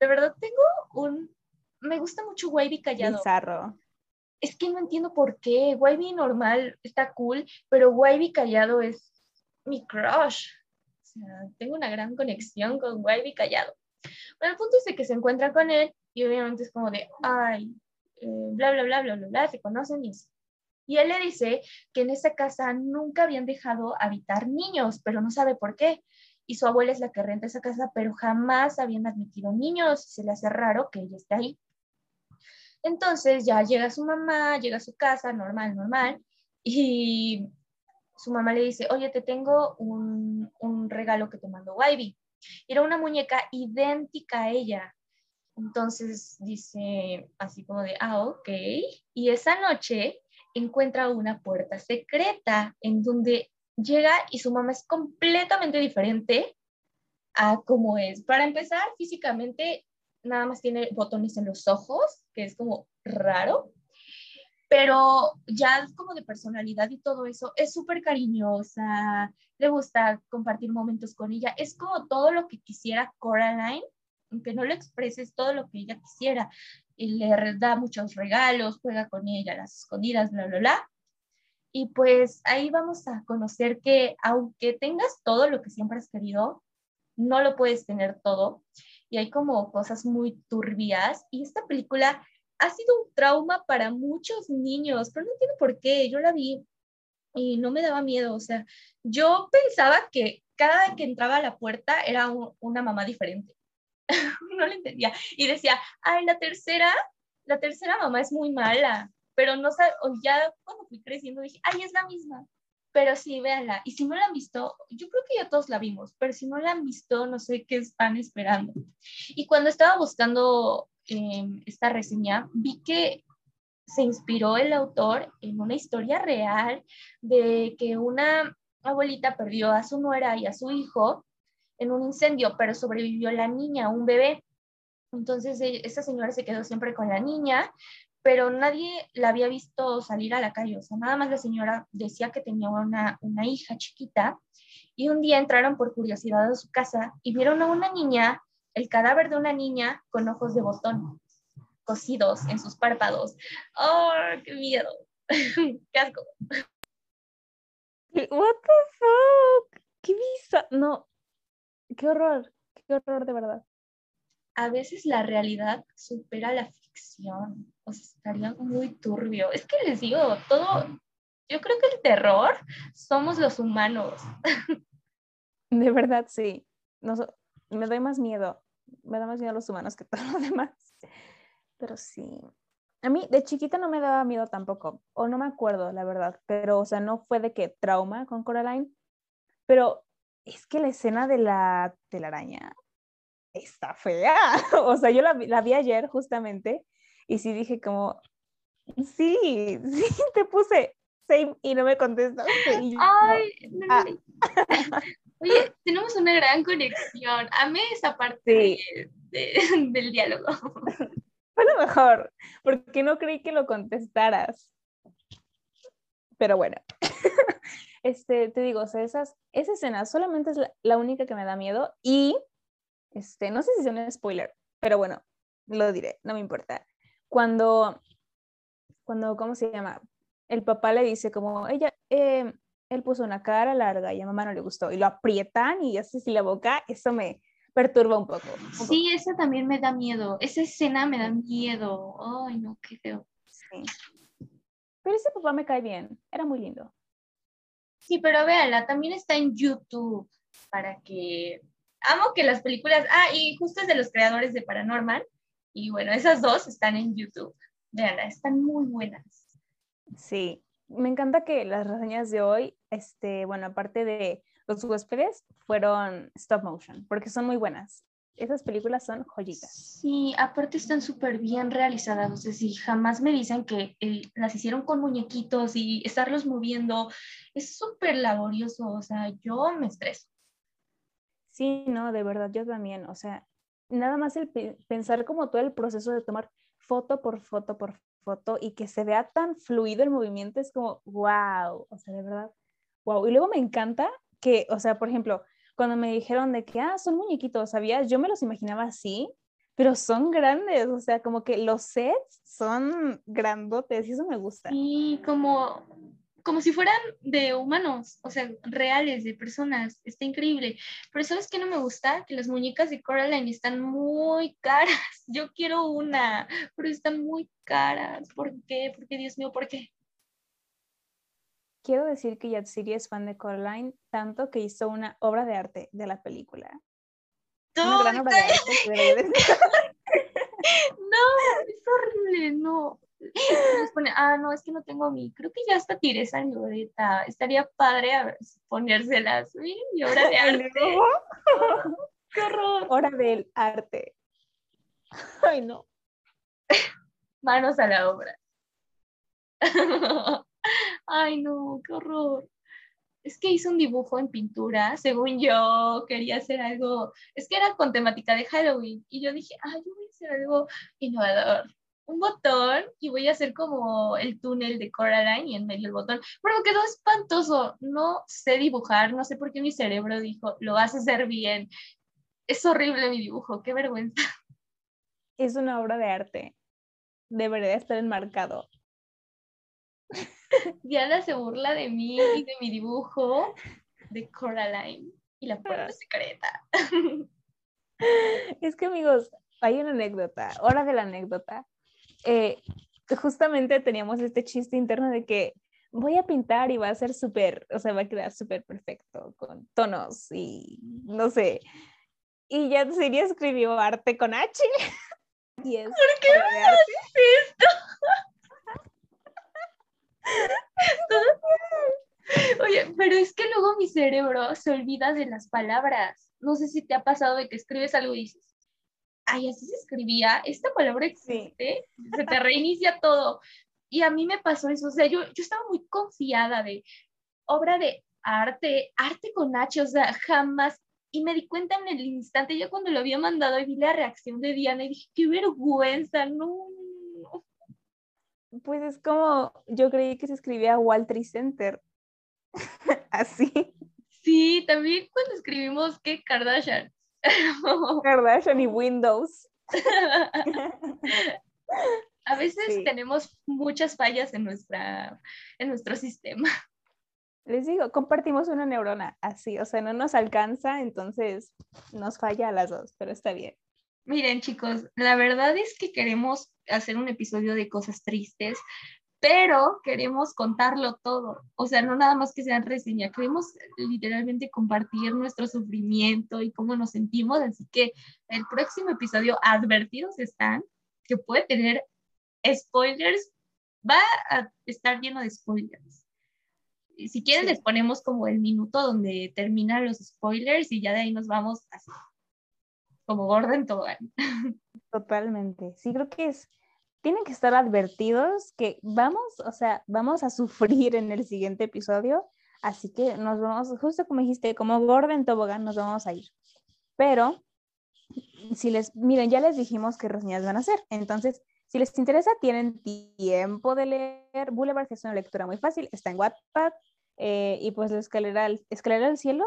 [SPEAKER 1] De verdad tengo un... Me gusta mucho Wybie callado.
[SPEAKER 2] Bizarro.
[SPEAKER 1] Es que no entiendo por qué. Wybie normal está cool, pero Wybie callado es mi crush tengo una gran conexión con Wybie Callado. Bueno, el punto es de que se encuentra con él y obviamente es como de, ay, eh, bla, bla, bla, bla, bla, bla, se conocen y Y él le dice que en esa casa nunca habían dejado habitar niños, pero no sabe por qué. Y su abuela es la que renta esa casa, pero jamás habían admitido niños. Se le hace raro que ella esté ahí. Entonces ya llega su mamá, llega a su casa, normal, normal, y su mamá le dice, oye, te tengo un, un regalo que te mandó Wybie. Era una muñeca idéntica a ella. Entonces dice así como de, ah, ok. Y esa noche encuentra una puerta secreta en donde llega y su mamá es completamente diferente a como es. Para empezar, físicamente nada más tiene botones en los ojos, que es como raro pero ya como de personalidad y todo eso, es súper cariñosa, le gusta compartir momentos con ella, es como todo lo que quisiera Coraline, aunque no lo expreses, todo lo que ella quisiera, y le da muchos regalos, juega con ella las escondidas, bla, bla, bla. Y pues ahí vamos a conocer que aunque tengas todo lo que siempre has querido, no lo puedes tener todo. Y hay como cosas muy turbias. Y esta película ha sido un trauma para muchos niños, pero no entiendo por qué. Yo la vi y no me daba miedo. O sea, yo pensaba que cada que entraba a la puerta era una mamá diferente. [LAUGHS] no lo entendía. Y decía, ay, la tercera, la tercera mamá es muy mala pero no sé, ya cuando fui creciendo dije, ay, es la misma. Pero sí, véanla. Y si no la han visto, yo creo que ya todos la vimos, pero si no la han visto, no sé qué están esperando. Y cuando estaba buscando em, esta reseña, vi que se inspiró el autor en una historia real de que una abuelita perdió a su nuera y a su hijo en un incendio, pero sobrevivió la niña, un bebé. Entonces, e, esa señora se quedó siempre con la niña, pero nadie la había visto salir a la calle, o sea, nada más la señora decía que tenía una, una hija chiquita y un día entraron por curiosidad a su casa y vieron a una niña, el cadáver de una niña con ojos de botón cosidos en sus párpados. ¡Oh, qué miedo! [LAUGHS] ¡Qué asco!
[SPEAKER 2] What the fuck? ¿Qué visa? No, qué horror, qué horror de verdad.
[SPEAKER 1] A veces la realidad supera la ficción o sea, estaría muy turbio. Es que les digo, todo, yo creo que el terror somos los humanos. [LAUGHS]
[SPEAKER 2] De verdad, sí. me da más miedo. Me da más miedo a los humanos que todo lo [LAUGHS] demás. Pero sí. A mí de chiquita no me daba miedo tampoco. O no me acuerdo, la verdad. Pero, o sea, no fue de que trauma con Coraline. Pero es que la escena de la telaraña está fea. [LAUGHS] O sea, yo la, la vi ayer justamente y sí dije como, sí, sí, [LAUGHS] te puse same y no me contestaste.
[SPEAKER 1] Ay, ah. Oye, tenemos una gran conexión. Amé esa parte del diálogo. [LAUGHS]
[SPEAKER 2] Fue lo mejor, porque no creí que lo contestaras. Pero bueno, [LAUGHS] este, te digo, o sea, esas, esa escena solamente es la, la, única que me da miedo y, este, no sé si es un spoiler, pero bueno, lo diré, no me importa cuando, cuando, ¿cómo se llama? El papá le dice como, ella, eh, él puso una cara larga y a mamá no le gustó, y lo aprietan y así la boca, eso me perturba un poco.
[SPEAKER 1] sí, eso también me da miedo, esa escena me da miedo, ay no, qué feo. Sí.
[SPEAKER 2] Pero ese papá me cae bien, era muy lindo.
[SPEAKER 1] Sí, pero véanla, también está en YouTube para que... Amo que las películas... Ah, y justo es de los creadores de Paranormal. Y bueno, esas dos están en YouTube. Veanla, están muy buenas.
[SPEAKER 2] Sí, me encanta que las reseñas de hoy, este, bueno, aparte de los huéspedes, fueron stop motion, porque son muy buenas. Esas películas son joyitas.
[SPEAKER 1] Sí, aparte están súper bien realizadas. O sea, si jamás me dicen que eh, las hicieron con muñequitos y estarlos moviendo, es súper laborioso. O sea, yo me estreso.
[SPEAKER 2] Sí, no, de verdad, yo también. O sea, nada más el pensar como todo el proceso de tomar foto por foto por foto y que se vea tan fluido el movimiento es como, wow, o sea, de verdad, wow. Y luego me encanta que, o sea, por ejemplo, cuando me dijeron de que, ah, son muñequitos, ¿sabías? Yo me los imaginaba así, pero son grandes, o sea, como que los sets son grandotes y eso me gusta.
[SPEAKER 1] Y como como si fueran de humanos, o sea, reales, de personas. Está increíble. Pero ¿sabes qué no me gusta? Que las muñecas de Coraline están muy [LAUGHS] caras. Yo quiero una, pero están muy caras. ¿Por qué? ¿Por qué, Dios mío? ¿Por qué?
[SPEAKER 2] Quiero decir que Yatsiri es fan de Coraline tanto que hizo una obra de arte de la película. Una gran obra de arte. [LAUGHS]
[SPEAKER 1] no, es horrible, no ah, no, es que no tengo mi, creo que ya hasta tiré esa libreta. Estaría padre a ver, ponérselas. Miren mi obra de [LAUGHS] arte. [LAUGHS] ¡Qué horror!
[SPEAKER 2] Hora del arte. Ay, no.
[SPEAKER 1] Manos a la obra. [LAUGHS] Ay, no, qué horror. Es que hice un dibujo en pintura, según yo quería hacer algo, es que era con temática de Halloween, y yo dije, ay, yo voy a hacer algo innovador un botón y voy a hacer como el túnel de Coraline y en medio el botón. Pero quedó espantoso. No sé dibujar, no sé por qué mi cerebro dijo, lo vas a hacer bien. Es horrible mi dibujo, qué vergüenza. [LAUGHS]
[SPEAKER 2] Es una obra de arte. Debería estar enmarcado.
[SPEAKER 1] Diana se burla de mí y de mi dibujo de Coraline y la puerta secreta. [LAUGHS]
[SPEAKER 2] Es que amigos, hay una anécdota, hora de la anécdota. Eh, justamente teníamos este chiste interno de que voy a pintar y va a ser súper, o sea, va a quedar súper perfecto con tonos y no sé. Y ya Siri escribió arte con H. [LAUGHS]
[SPEAKER 1] Y es ¿Por qué me haces esto? [LAUGHS] Oye, pero es que luego mi cerebro se olvida de las palabras. No sé si te ha pasado de que escribes algo y dices, ay, así se escribía, esta palabra existe, se te reinicia todo. Y a mí me pasó eso, o sea, yo, yo estaba muy confiada de obra de arte, arte con H, o sea, jamás. Y me di cuenta en el instante, ya cuando lo había mandado y vi la reacción de Diana y dije, qué vergüenza, no.
[SPEAKER 2] Pues es como, yo creí que se escribía Wall Tree Center. [LAUGHS] Así.
[SPEAKER 1] Sí, también cuando escribimos que Kardashian. [LAUGHS]
[SPEAKER 2] Kardashian y Windows.
[SPEAKER 1] A veces tenemos muchas fallas en, nuestra, en nuestro sistema.
[SPEAKER 2] Les digo, compartimos una neurona así, o sea, no nos alcanza, entonces nos falla a las dos, pero está bien.
[SPEAKER 1] Miren, chicos, la verdad es que queremos hacer un episodio de cosas tristes, pero queremos contarlo todo. O sea, no nada más que sean reseña, queremos literalmente compartir nuestro sufrimiento y cómo nos sentimos. Así que el próximo episodio, advertidos están que puede tener spoilers, va a estar lleno de spoilers. Si quieren, les ponemos como el minuto donde terminan los spoilers y ya de ahí nos vamos así, como Gordon Togan.
[SPEAKER 2] Totalmente. Sí, creo que es tienen que estar advertidos que vamos, o sea, vamos a [LAUGHS] sufrir en el siguiente episodio, así que nos vamos, justo como dijiste, como Gordon Tobogán, nos vamos a ir. Pero, si les, miren, ya les dijimos qué reseñas van a hacer, entonces, si les interesa, tienen tiempo de leer Boulevard, que es una lectura muy fácil, está en Wattpad, eh, y pues la escalera, escalera al cielo.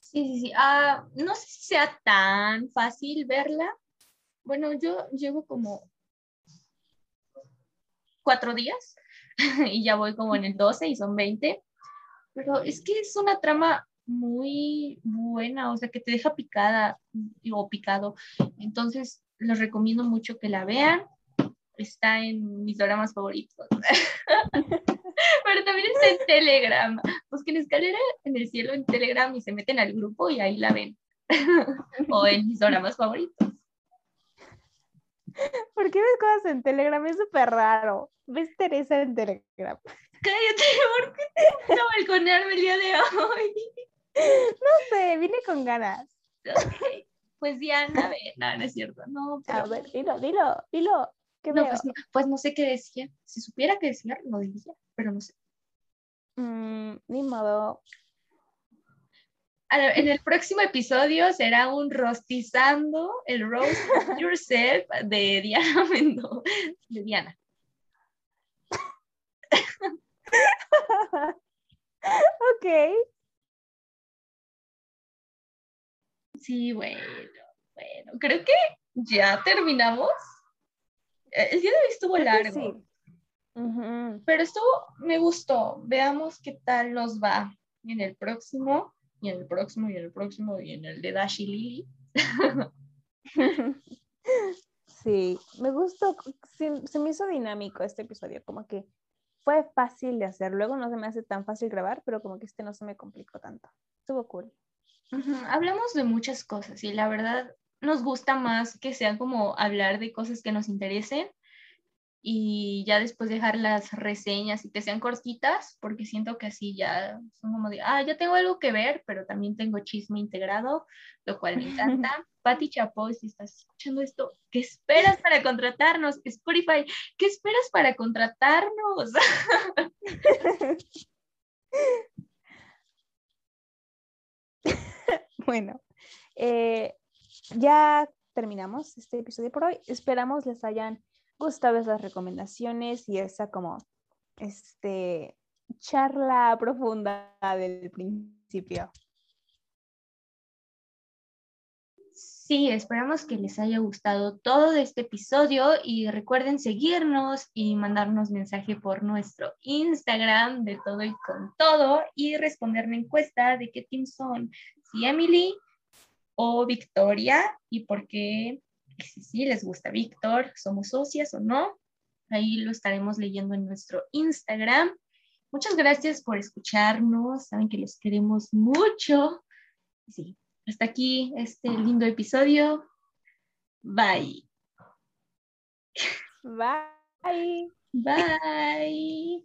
[SPEAKER 1] Sí, sí, sí. Ah, no sé si sea tan fácil verla, bueno, yo llevo como cuatro días [LAUGHS] y ya voy como en el 12 y son 20, pero es que es una trama muy buena, o sea, que te deja picada o picado. Entonces, les recomiendo mucho que la vean. Está en mis dramas favoritos. [LAUGHS] pero también está en Telegram. Busquen escalera en el cielo en Telegram y se meten al grupo y ahí la ven. [LAUGHS] o en mis dramas favoritos. [LAUGHS]
[SPEAKER 2] ¿Por qué ves cosas en Telegram? Es súper raro. ¿Ves Teresa en Telegram? [LAUGHS]
[SPEAKER 1] Cállate, ¿por qué te gusta balconearme el día de hoy? [LAUGHS]
[SPEAKER 2] No sé, vine con ganas.
[SPEAKER 1] Pues Diana, a ver, no, no es cierto. No,
[SPEAKER 2] A ver, dilo, dilo, dilo. ¿Qué
[SPEAKER 1] no, pues, pues, no sé qué decía. Si supiera qué decía, lo diría, pero no sé.
[SPEAKER 2] Mm, ni modo
[SPEAKER 1] en el próximo episodio será un rostizando el roast [LAUGHS] yourself de Diana Mendoza. De Diana.
[SPEAKER 2] ok.
[SPEAKER 1] Sí, bueno, bueno, creo que ya terminamos. Eh, el día de hoy estuvo largo. Sí. Pero estuvo, me gustó. Veamos qué tal nos va en el próximo y en el próximo, y en el próximo, y en el de Dashi Lily. [LAUGHS]
[SPEAKER 2] Sí, me gustó, se, me hizo dinámico este episodio, como que fue fácil de hacer. Luego no se me hace tan fácil grabar, pero como que este no se me complicó tanto. Estuvo cool.
[SPEAKER 1] Hablamos de muchas cosas y la verdad nos gusta más que sea como hablar de cosas que nos interesen y ya después dejar las reseñas y que sean cortitas, porque siento que así ya son como de, ah, ya tengo algo que ver, pero también tengo chisme integrado, lo cual me encanta. [LAUGHS] Patti Chapoy, si estás escuchando esto, ¿qué esperas para contratarnos? Spotify, ¿qué esperas para contratarnos? [LAUGHS]
[SPEAKER 2] bueno, eh, ya terminamos este episodio por hoy. Esperamos les hayan gustado esas recomendaciones y esa como este charla profunda del principio.
[SPEAKER 1] Sí, esperamos que les haya gustado todo este episodio y recuerden seguirnos y mandarnos mensaje por nuestro Instagram de todo y con todo y responder la encuesta de qué team son, si Emily o Victoria y por qué, si sí les gusta Víctor, somos socias o no. Ahí lo estaremos leyendo en nuestro Instagram. Muchas gracias por escucharnos. Saben que los queremos mucho. Sí, hasta aquí este lindo episodio. Bye.
[SPEAKER 2] Bye.
[SPEAKER 1] Bye.